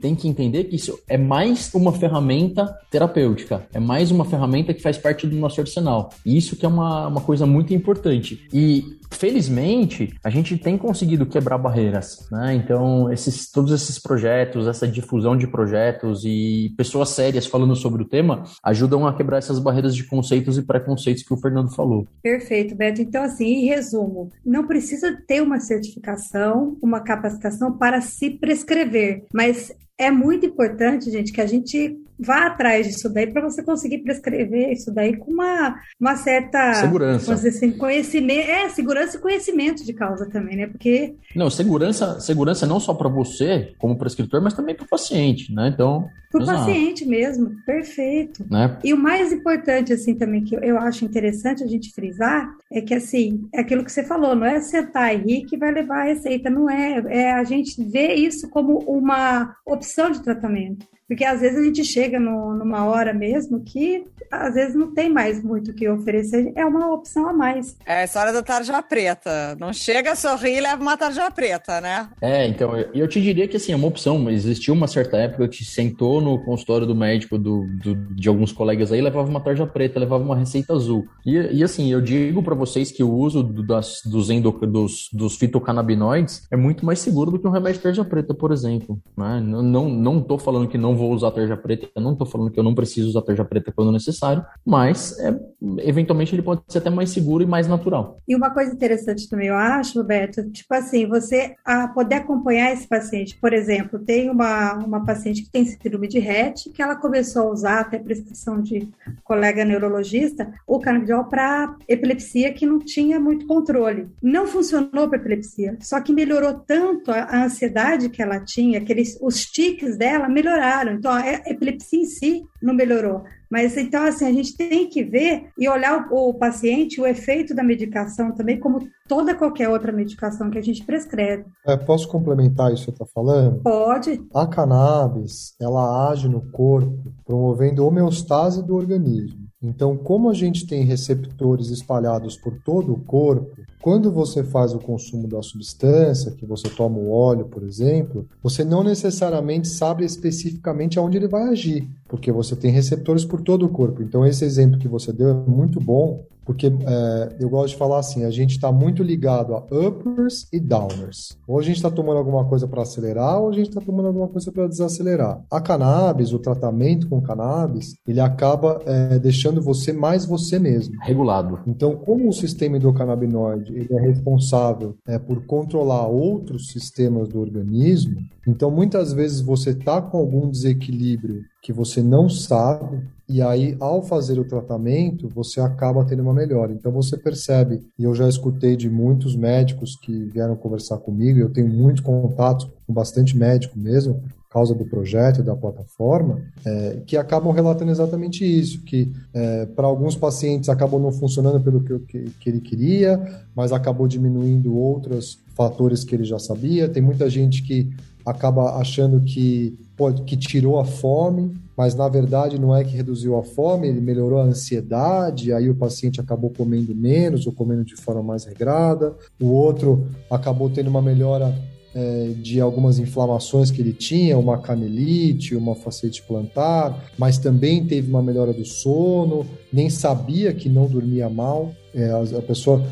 tem que entender que isso é mais uma ferramenta terapêutica, é mais uma ferramenta que faz parte do nosso arsenal. E isso que é uma, uma coisa muito importante. E felizmente, a gente tem conseguido quebrar barreiras, né? Então, esses, todos esses projetos, essa difusão de projetos e pessoas sérias falando sobre o tema ajudam a quebrar essas barreiras de conceitos e preconceitos que o Fernando falou. Perfeito, Beto. Então, assim, em resumo, não precisa ter uma certificação, uma capacitação para se prescrever, mas is é muito importante, gente, que a gente vá atrás disso daí para você conseguir prescrever isso daí com uma, uma certa segurança. Assim, conhecimento, é, segurança e conhecimento de causa também, né? Porque Não, segurança, segurança não só para você como prescritor, mas também para o paciente, né? Então, para o paciente mesmo, perfeito. Né? E o mais importante, assim, também, que eu acho interessante a gente frisar, é que, assim, é aquilo que você falou, não é sentar e rir que vai levar a receita, não é. É a gente ver isso como uma opção de tratamento. Porque às vezes a gente chega no, numa hora mesmo que às vezes não tem mais muito o que oferecer, é uma opção a mais. É a história da tarja preta. Não chega a sorrir e leva uma tarja preta, né? É, então, eu, eu te diria que assim, é uma opção. Existiu uma certa época que sentou no consultório do médico do, do, de alguns colegas aí, levava uma tarja preta, levava uma receita azul. E, e assim, eu digo para vocês que o uso do, das, dos, endo, dos, dos fitocannabinoides é muito mais seguro do que um remédio tarja preta, por exemplo. Né? Não, não, não tô falando que não vou usar tarja preta, eu não tô falando que eu não preciso usar tarja preta quando necessário, mas é, eventualmente ele pode ser até mais seguro e mais natural. E uma coisa interessante também, eu acho, Roberto, tipo assim, você a poder acompanhar esse paciente. Por exemplo, tem uma, uma paciente que tem síndrome de RET, que ela começou a usar, até prescrição de colega neurologista, o canabidiol para epilepsia que não tinha muito controle. Não funcionou para epilepsia, só que melhorou tanto a, a ansiedade que ela tinha, aqueles, os tiques dela melhoraram melhoraram. Então, a epilepsia em si não melhorou. Mas então, assim, a gente tem que ver e olhar o, o, paciente, o efeito da medicação também, como toda qualquer outra medicação que a gente prescreve. É, posso complementar isso que você está falando? Pode. A cannabis, ela age no corpo promovendo homeostase do organismo. Então, como a gente tem receptores espalhados por todo o corpo, quando você faz o consumo da substância, que você toma o óleo, por exemplo, você não necessariamente sabe especificamente aonde ele vai agir, porque você tem receptores por todo o corpo. Então, esse exemplo que você deu é muito bom, porque é, eu gosto de falar assim, a gente está muito ligado a uppers e downers. Ou a gente está tomando alguma coisa para acelerar, ou a gente está tomando alguma coisa para desacelerar. A cannabis, o tratamento com cannabis, ele acaba é, deixando você mais você mesmo. Regulado. Então, como o sistema endocannabinoide ele é responsável é, por controlar outros sistemas do organismo, então muitas vezes você está com algum desequilíbrio que você não sabe, e aí, ao fazer o tratamento, você acaba tendo uma melhora. Então, você percebe, e eu já escutei de muitos médicos que vieram conversar comigo, eu tenho muito contato com bastante médico mesmo, por causa do projeto da plataforma, é, que acabam relatando exatamente isso, que é, para alguns pacientes acabou não funcionando pelo que, que, que ele queria, mas acabou diminuindo outros fatores que ele já sabia. Tem muita gente que acaba achando que, pode, que tirou a fome, mas na verdade não é que reduziu a fome, ele melhorou a ansiedade, aí o paciente acabou comendo menos ou comendo de forma mais regrada, o outro acabou tendo uma melhora é, de algumas inflamações que ele tinha, uma canelite, uma facete plantar, mas também teve uma melhora do sono, nem sabia que não dormia mal. É, a, a, pessoa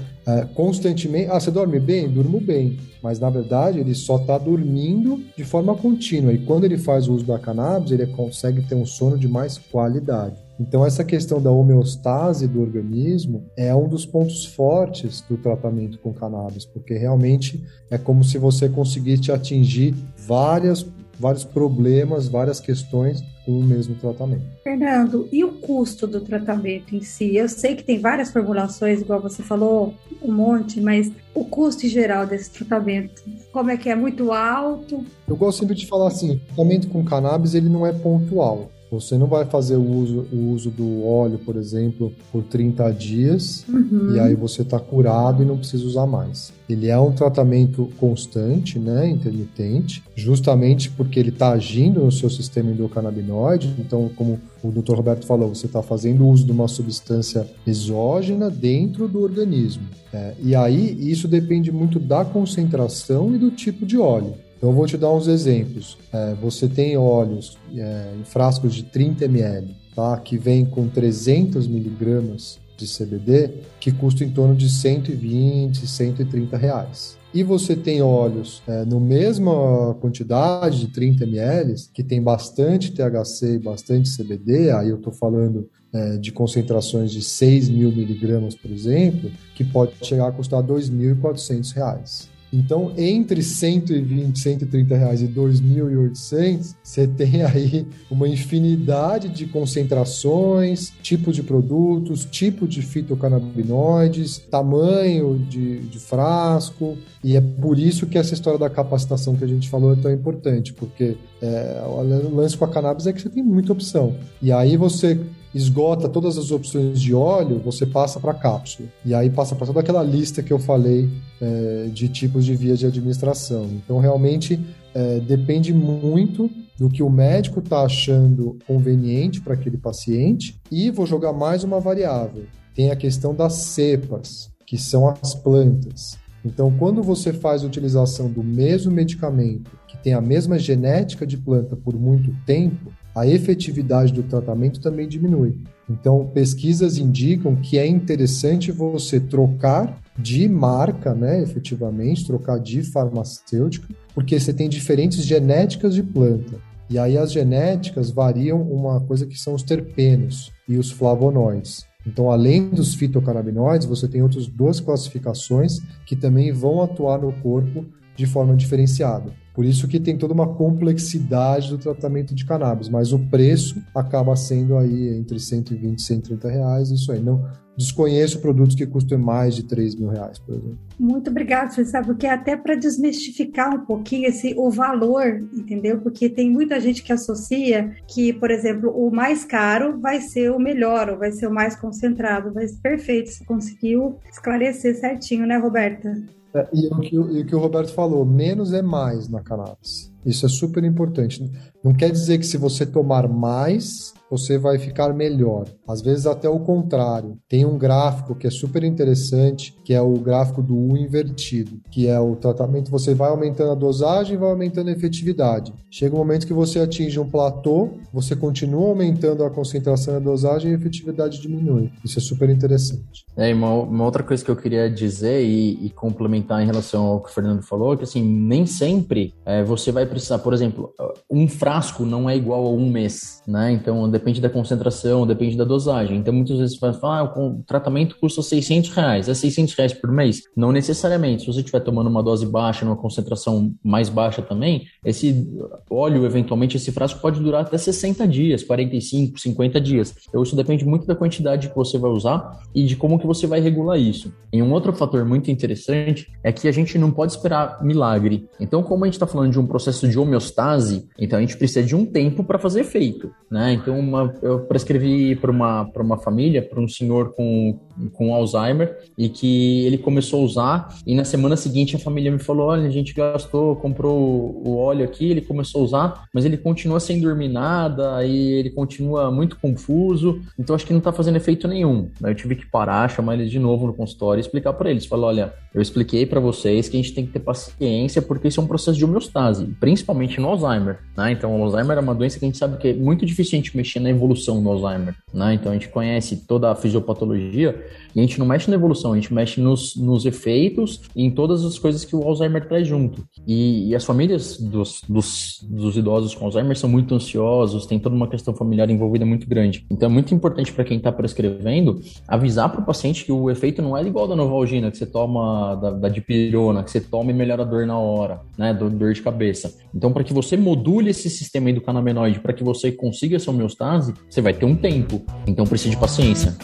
constantemente. Ah, você dorme bem? Durmo bem. Mas na verdade ele só está dormindo de forma contínua. E quando ele faz o uso da cannabis, ele consegue ter um sono de mais qualidade. Então, essa questão da homeostase do organismo é um dos pontos fortes do tratamento com cannabis, porque realmente é como se você conseguisse atingir várias vários problemas, várias questões o mesmo tratamento. Fernando, e o custo do tratamento em si? Eu sei que tem várias formulações, igual você falou, um monte, mas o custo em geral desse tratamento, como é que é? Muito alto? Eu gosto sempre de falar assim, o tratamento com cannabis ele não é pontual. Você não vai fazer o uso, o uso do óleo, por exemplo, por 30 dias uhum. e aí você está curado e não precisa usar mais. Ele é um tratamento constante, né, intermitente, justamente porque ele está agindo no seu sistema endocannabinoide. Então, como o Dr. Roberto falou, você está fazendo uso de uma substância exógena dentro do organismo. É, e aí isso depende muito da concentração e do tipo de óleo. Então, eu vou te dar uns exemplos. É, você tem óleos é, em frascos de 30 ml, tá? que vem com 300 miligramas de CBD, que custa em torno de 120, 130 reais. E você tem óleos é, no mesma quantidade de 30 ml, que tem bastante THC e bastante CBD, aí eu estou falando é, de concentrações de 6 mil miligramas, por exemplo, que pode chegar a custar R$ 2.400. Então, entre 120, 130 reais e 2.800, você tem [laughs] aí uma infinidade de concentrações, tipo de produtos, tipo de fitocannabinoides, tamanho de, de frasco, e é por isso que essa história da capacitação que a gente falou é tão importante, porque é, o lance com a cannabis é que você tem muita opção. E aí você esgota todas as opções de óleo, você passa para cápsula. E aí passa para toda aquela lista que eu falei é, de tipos de vias de administração. Então, realmente, é, depende muito do que o médico está achando conveniente para aquele paciente. E vou jogar mais uma variável: tem a questão das cepas, que são as plantas. Então, quando você faz a utilização do mesmo medicamento, que tem a mesma genética de planta por muito tempo, a efetividade do tratamento também diminui. Então, pesquisas indicam que é interessante você trocar de marca, né, efetivamente, trocar de farmacêutica, porque você tem diferentes genéticas de planta. E aí as genéticas variam uma coisa que são os terpenos e os flavonoides. Então, além dos fitocannabinoides, você tem outras duas classificações que também vão atuar no corpo de forma diferenciada. Por isso que tem toda uma complexidade do tratamento de cannabis, mas o preço acaba sendo aí entre 120 e 130 reais, isso aí. Não, desconheço produtos que custem mais de 3 mil reais, por exemplo. Muito obrigada, você sabe, porque até para desmistificar um pouquinho esse, o valor, entendeu? Porque tem muita gente que associa que, por exemplo, o mais caro vai ser o melhor, ou vai ser o mais concentrado, mas perfeito, você conseguiu esclarecer certinho, né, Roberta? É, e, o que, o que o Roberto falou, menos é mais na cannabis. Isso é super importante. Não quer dizer que se você tomar mais, você vai ficar melhor. Às vezes até o contrário. Tem um gráfico que é super interessante, que é o gráfico do U invertido, que é o tratamento, você vai aumentando a dosagem e vai aumentando a efetividade. Chega um momento que você atinge um platô, você continua aumentando a concentração e a dosagem e a efetividade diminui. Isso é super interessante. É, uma, uma outra coisa que eu queria dizer e, e, complementar em relação ao que o Fernando falou, é que assim, nem sempre é, você vai precisar, por exemplo, um frasco não é igual a um mês, né? Então, depende da concentração, depende da dosagem. Então, muitas vezes você fala, ah, o tratamento custa 600 reais, é 600 reais por mês? Não necessariamente. Se você estiver tomando uma dose baixa, numa concentração mais baixa também, esse óleo, eventualmente, esse frasco pode durar até 60 dias, 45, 50 dias. Então, isso depende muito da quantidade que você vai usar e de como que você vai regular isso. E um outro fator muito interessante é que a gente não pode esperar milagre. Então, como a gente está falando de um processo de homeostase, então a gente precisa de um tempo para fazer efeito, né? Então, uma, eu prescrevi para uma, uma família, para um senhor com, com Alzheimer, e que ele começou a usar, e na semana seguinte a família me falou: olha, a gente gastou, comprou o óleo aqui, ele começou a usar, mas ele continua sem dormir nada, e ele continua muito confuso, então acho que não está fazendo efeito nenhum. Eu tive que parar, chamar eles de novo no consultório e explicar para eles. Falar: olha, eu expliquei para vocês que a gente tem que ter paciência, porque isso é um processo de homeostase, principalmente no Alzheimer, né? Então, o Alzheimer é uma doença que a gente sabe que é muito difícil a gente mexer na evolução do Alzheimer, né? Então, a gente conhece toda a fisiopatologia e a gente não mexe na evolução, a gente mexe nos, nos efeitos e em todas as coisas que o Alzheimer traz junto. E, e as famílias dos, dos, dos, idosos com Alzheimer são muito ansiosos, tem toda uma questão familiar envolvida muito grande. Então, é muito importante para quem está prescrevendo avisar para o paciente que o efeito não é igual da Novalgina, que você toma da, da dipirona, que você toma e melhora a dor na hora, né? Dor de cabeça. Então, para que você module esse sistema endocannabinoide, para que você consiga essa homeostase, você vai ter um tempo. Então, precisa de paciência.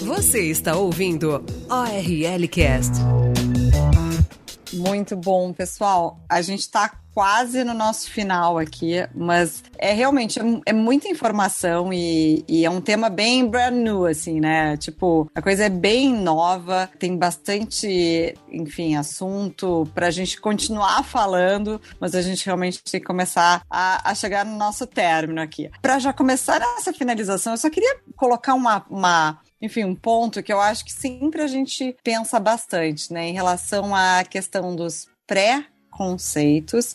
Você está ouvindo ORL Cast. Muito bom, pessoal. A gente está quase no nosso final aqui, mas é realmente é, é muita informação e, e, é um tema bem brand new, assim, né? Tipo, a coisa é bem nova, tem bastante, enfim, assunto pra gente continuar falando, mas a gente realmente tem que começar a, a chegar no nosso término aqui. Para já começar essa finalização, eu só queria colocar uma, uma enfim, um ponto que eu acho que sempre a gente pensa bastante, né, em relação à questão dos pré-conceitos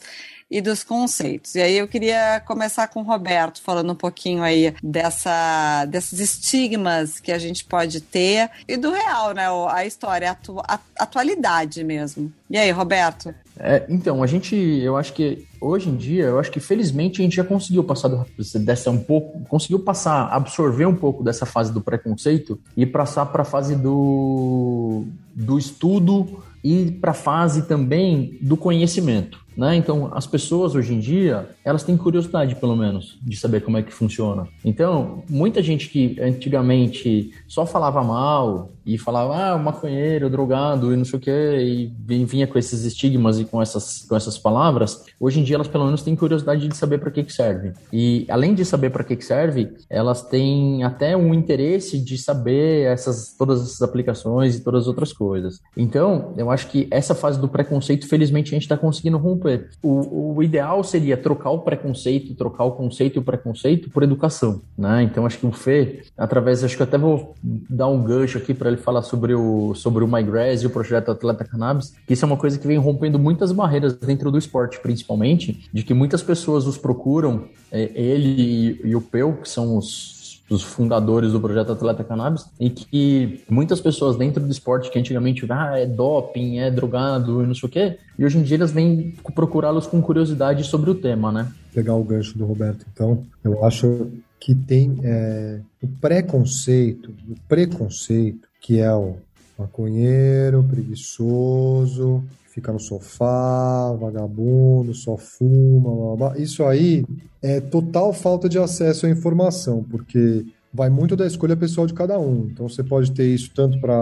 e dos conceitos. E aí eu queria começar com o Roberto, falando um pouquinho aí dessa, desses estigmas que a gente pode ter e do real, né? A história, a, atu, a atualidade mesmo. E aí, Roberto? É, então, a gente, eu acho que hoje em dia, eu acho que felizmente a gente já conseguiu passar dessa um pouco, conseguiu passar, absorver um pouco dessa fase do preconceito e passar para a fase do, do estudo e para a fase também do conhecimento. Né? Então, as pessoas hoje em dia, elas têm curiosidade, pelo menos, de saber como é que funciona. Então, muita gente que antigamente só falava mal e falava, ah, maconheiro, drogado e não sei o que, e vinha com esses estigmas e com essas, com essas palavras, hoje em dia elas pelo menos têm curiosidade de saber para que, que serve. E além de saber para que, que serve, elas têm até um interesse de saber essas, todas essas aplicações e todas as outras coisas. Então, eu acho que essa fase do preconceito, felizmente, a gente está conseguindo romper o, o ideal seria trocar o preconceito, trocar o conceito e o preconceito por educação, né? Então acho que o Fê, através, acho que eu até vou dar um gancho aqui para ele falar sobre o sobre o MyGrass e o projeto Atleta Cannabis, que isso é uma coisa que vem rompendo muitas barreiras dentro do esporte, principalmente, de que muitas pessoas os procuram, é, ele e, e o Peu, que são os dos fundadores do projeto Atleta Cannabis, em que muitas pessoas dentro do esporte que antigamente ah, é doping, é drogado e não sei o quê, e hoje em dia eles vêm procurá-los com curiosidade sobre o tema, né? Pegar o gancho do Roberto, então, eu acho que tem é, o preconceito, o preconceito, que é o maconheiro, preguiçoso, fica no sofá, vagabundo, só fuma, blá, blá, blá. isso aí é total falta de acesso à informação, porque vai muito da escolha pessoal de cada um. Então você pode ter isso tanto para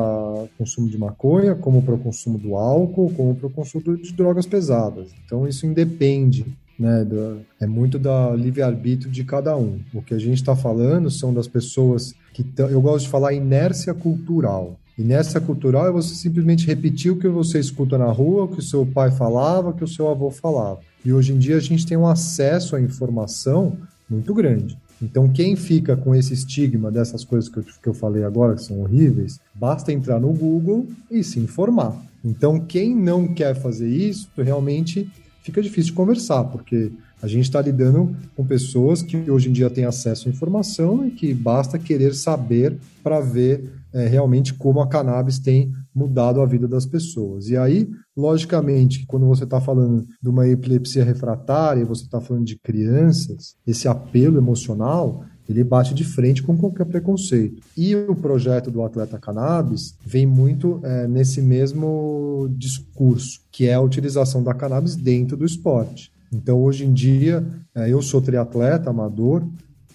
consumo de maconha, como para o consumo do álcool, como para o consumo de drogas pesadas. Então isso independe. Né, é muito da livre-arbítrio de cada um. O que a gente está falando são das pessoas que. Eu gosto de falar inércia cultural. Inércia cultural é você simplesmente repetir o que você escuta na rua, o que o seu pai falava, o que o seu avô falava. E hoje em dia a gente tem um acesso à informação muito grande. Então, quem fica com esse estigma dessas coisas que eu, que eu falei agora, que são horríveis, basta entrar no Google e se informar. Então, quem não quer fazer isso, realmente fica difícil de conversar, porque a gente está lidando com pessoas que hoje em dia têm acesso à informação e que basta querer saber para ver é, realmente como a cannabis tem mudado a vida das pessoas. E aí, logicamente, quando você está falando de uma epilepsia refratária, você está falando de crianças, esse apelo emocional ele bate de frente com qualquer preconceito. E o projeto do Atleta Cannabis vem muito é, nesse mesmo discurso, que é a utilização da cannabis dentro do esporte. Então, hoje em dia, é, eu sou triatleta amador,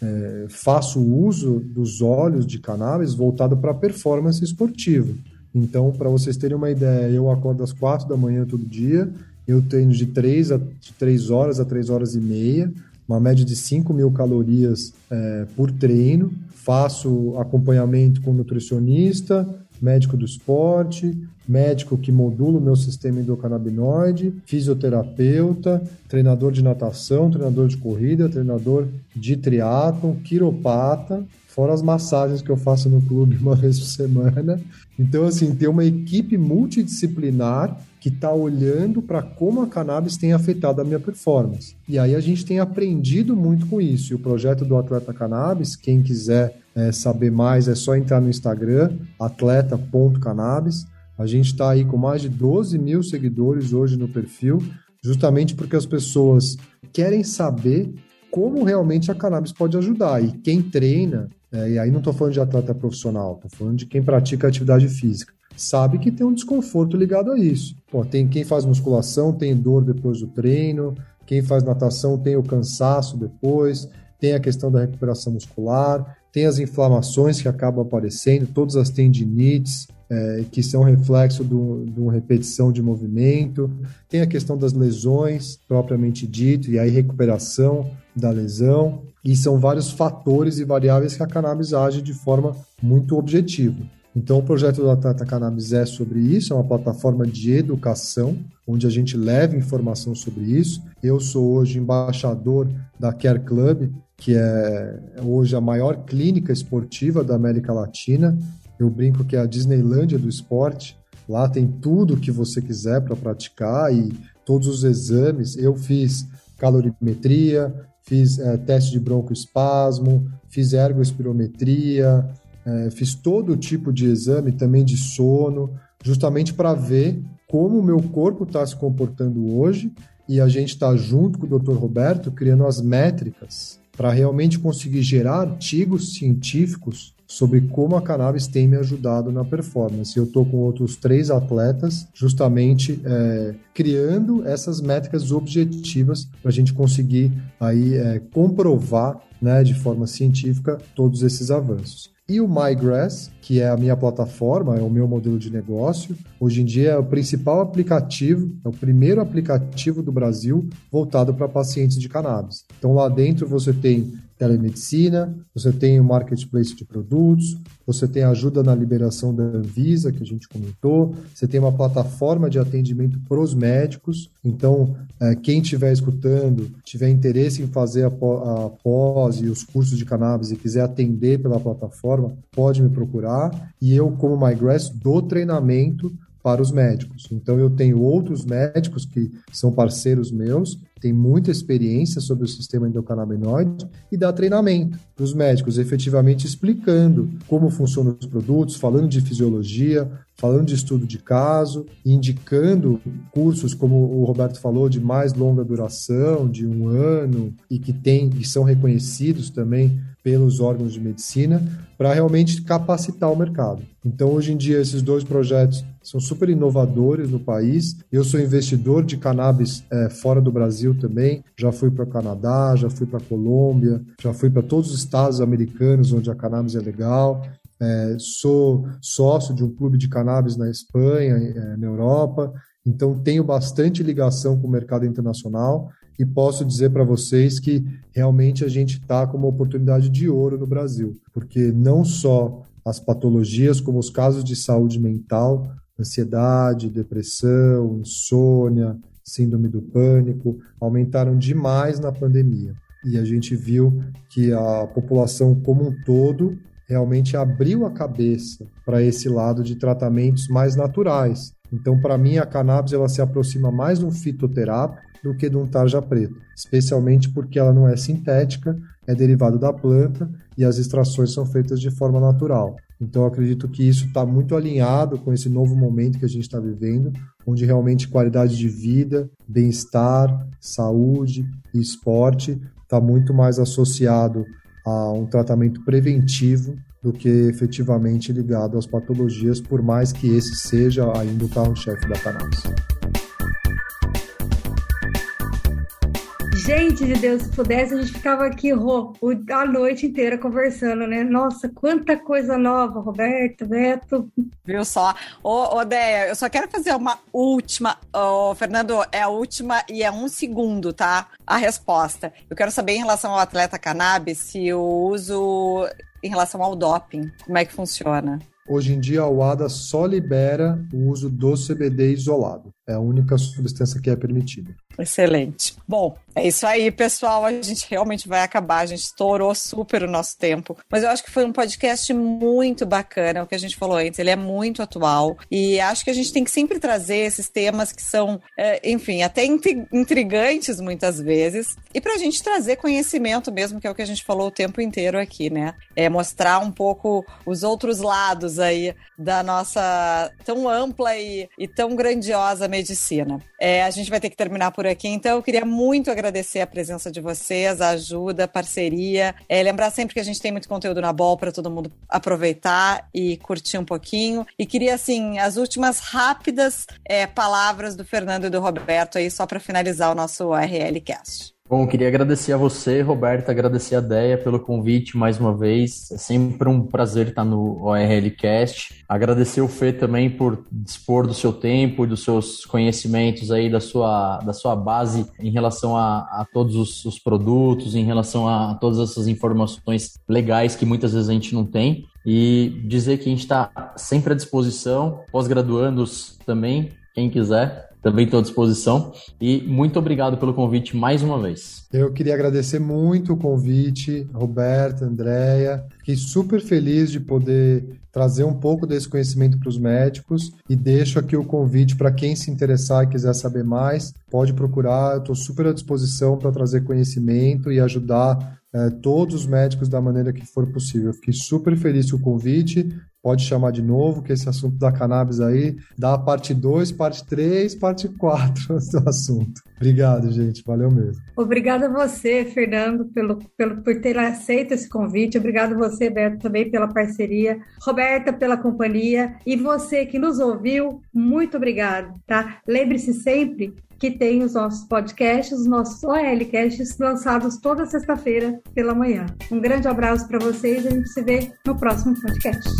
é, faço uso dos óleos de cannabis voltado para performance esportiva. Então, para vocês terem uma ideia, eu acordo às quatro da manhã todo dia, eu treino de três a de três horas a três horas e meia, uma média de 5 mil calorias é, por treino, faço acompanhamento com nutricionista, médico do esporte, médico que modula o meu sistema endocannabinoide, fisioterapeuta, treinador de natação, treinador de corrida, treinador de triatlon, quiropata, fora as massagens que eu faço no clube [laughs] uma vez por semana. Então, assim, tem uma equipe multidisciplinar que está olhando para como a cannabis tem afetado a minha performance. E aí a gente tem aprendido muito com isso. E o projeto do Atleta Cannabis, quem quiser é, saber mais, é só entrar no Instagram, atleta.cannabis. A gente está aí com mais de 12 mil seguidores hoje no perfil, justamente porque as pessoas querem saber como realmente a cannabis pode ajudar. E quem treina, é, e aí não estou falando de atleta profissional, estou falando de quem pratica atividade física, sabe que tem um desconforto ligado a isso. Pô, tem quem faz musculação, tem dor depois do treino, quem faz natação tem o cansaço depois, tem a questão da recuperação muscular, tem as inflamações que acabam aparecendo, todas as tendinites, é, que são reflexo de uma repetição de movimento, tem a questão das lesões propriamente dito, e aí recuperação da lesão, e são vários fatores e variáveis que a cannabis age de forma muito objetiva. Então, o projeto do Atleta Cannabis é sobre isso, é uma plataforma de educação, onde a gente leva informação sobre isso. Eu sou hoje embaixador da Care Club, que é hoje a maior clínica esportiva da América Latina. Eu brinco que é a Disneylândia do esporte. Lá tem tudo que você quiser para praticar e todos os exames. Eu fiz calorimetria, fiz é, teste de broncoespasmo, fiz ergoespirometria, é, fiz todo tipo de exame também de sono, justamente para ver como o meu corpo está se comportando hoje e a gente está junto com o Dr. Roberto criando as métricas para realmente conseguir gerar artigos científicos sobre como a cannabis tem me ajudado na performance. Eu estou com outros três atletas, justamente é, criando essas métricas objetivas para a gente conseguir aí é, comprovar né, de forma científica todos esses avanços. E o MyGrass, que é a minha plataforma, é o meu modelo de negócio, hoje em dia é o principal aplicativo, é o primeiro aplicativo do Brasil voltado para pacientes de cannabis. Então lá dentro você tem telemedicina, você tem o marketplace de produtos, você tem ajuda na liberação da Anvisa, que a gente comentou, você tem uma plataforma de atendimento para os médicos. Então, é, quem estiver escutando, tiver interesse em fazer a pós e os cursos de cannabis e quiser atender pela plataforma, pode me procurar. E eu, como MyGrass, dou treinamento para os médicos. Então, eu tenho outros médicos que são parceiros meus tem muita experiência sobre o sistema endocannabinoide e dá treinamento para os médicos, efetivamente explicando como funcionam os produtos, falando de fisiologia, falando de estudo de caso, indicando cursos, como o Roberto falou, de mais longa duração, de um ano, e que tem e são reconhecidos também pelos órgãos de medicina, para realmente capacitar o mercado. Então, hoje em dia, esses dois projetos são super inovadores no país. Eu sou investidor de cannabis é, fora do Brasil também. Já fui para o Canadá, já fui para a Colômbia, já fui para todos os estados americanos onde a cannabis é legal. É, sou sócio de um clube de cannabis na Espanha, é, na Europa, então tenho bastante ligação com o mercado internacional e posso dizer para vocês que realmente a gente está com uma oportunidade de ouro no Brasil, porque não só as patologias, como os casos de saúde mental, ansiedade, depressão, insônia, síndrome do pânico, aumentaram demais na pandemia. E a gente viu que a população como um todo realmente abriu a cabeça para esse lado de tratamentos mais naturais. Então, para mim, a cannabis ela se aproxima mais de um fitoterápico do que de um tarja preto, especialmente porque ela não é sintética, é derivado da planta e as extrações são feitas de forma natural. Então, acredito que isso está muito alinhado com esse novo momento que a gente está vivendo, onde realmente qualidade de vida, bem-estar, saúde e esporte está muito mais associado a um tratamento preventivo do que efetivamente ligado às patologias, por mais que esse seja ainda o carro-chefe da cannabis. Gente de Deus, se pudesse, a gente ficava aqui Rô, a noite inteira conversando, né? Nossa, quanta coisa nova, Roberto, Beto. Viu só? Ô, ô Deia, eu só quero fazer uma última. Ô, Fernando, é a última e é um segundo, tá? A resposta. Eu quero saber em relação ao atleta cannabis se o uso em relação ao doping, como é que funciona? Hoje em dia, a UADA só libera o uso do CBD isolado. É a única substância que é permitida. Excelente. Bom, é isso aí, pessoal. A gente realmente vai acabar. A gente estourou super o nosso tempo. Mas eu acho que foi um podcast muito bacana. O que a gente falou antes, ele é muito atual. E acho que a gente tem que sempre trazer esses temas que são, é, enfim, até intrigantes muitas vezes. E para a gente trazer conhecimento mesmo, que é o que a gente falou o tempo inteiro aqui, né? É mostrar um pouco os outros lados aí da nossa tão ampla e, e tão grandiosa medicina. É, a gente vai ter que terminar por aqui, então eu queria muito agradecer a presença de vocês, a ajuda, a parceria. É, lembrar sempre que a gente tem muito conteúdo na Bol para todo mundo aproveitar e curtir um pouquinho. E queria, assim, as últimas rápidas é, palavras do Fernando e do Roberto aí, só para finalizar o nosso RL Cast. Bom, queria agradecer a você, Roberto, agradecer a Deia pelo convite mais uma vez. É sempre um prazer estar no ORL Cast. Agradecer o Fê também por dispor do seu tempo e dos seus conhecimentos aí, da sua, da sua base em relação a, a todos os, os produtos, em relação a todas essas informações legais que muitas vezes a gente não tem. E dizer que a gente está sempre à disposição, pós-graduandos também, quem quiser, também estou à disposição. E muito obrigado pelo convite mais uma vez. Eu queria agradecer muito o convite, Roberta, Andréia. Fiquei super feliz de poder trazer um pouco desse conhecimento para os médicos e deixo aqui o convite para quem se interessar e quiser saber mais, pode procurar. Estou super à disposição para trazer conhecimento e ajudar é, todos os médicos da maneira que for possível. Fiquei super feliz com o convite pode chamar de novo, que esse assunto da cannabis aí dá parte 2, parte 3, parte 4 [laughs] do assunto. Obrigado, gente. Valeu mesmo. Obrigada a você, Fernando, pelo, pelo, por ter aceito esse convite. Obrigado a você, Beto, também pela parceria. Roberta, pela companhia. E você que nos ouviu, muito obrigado, tá? Lembre-se sempre que tem os nossos podcasts, os nossos OLcasts lançados toda sexta-feira pela manhã. Um grande abraço para vocês e a gente se vê no próximo podcast.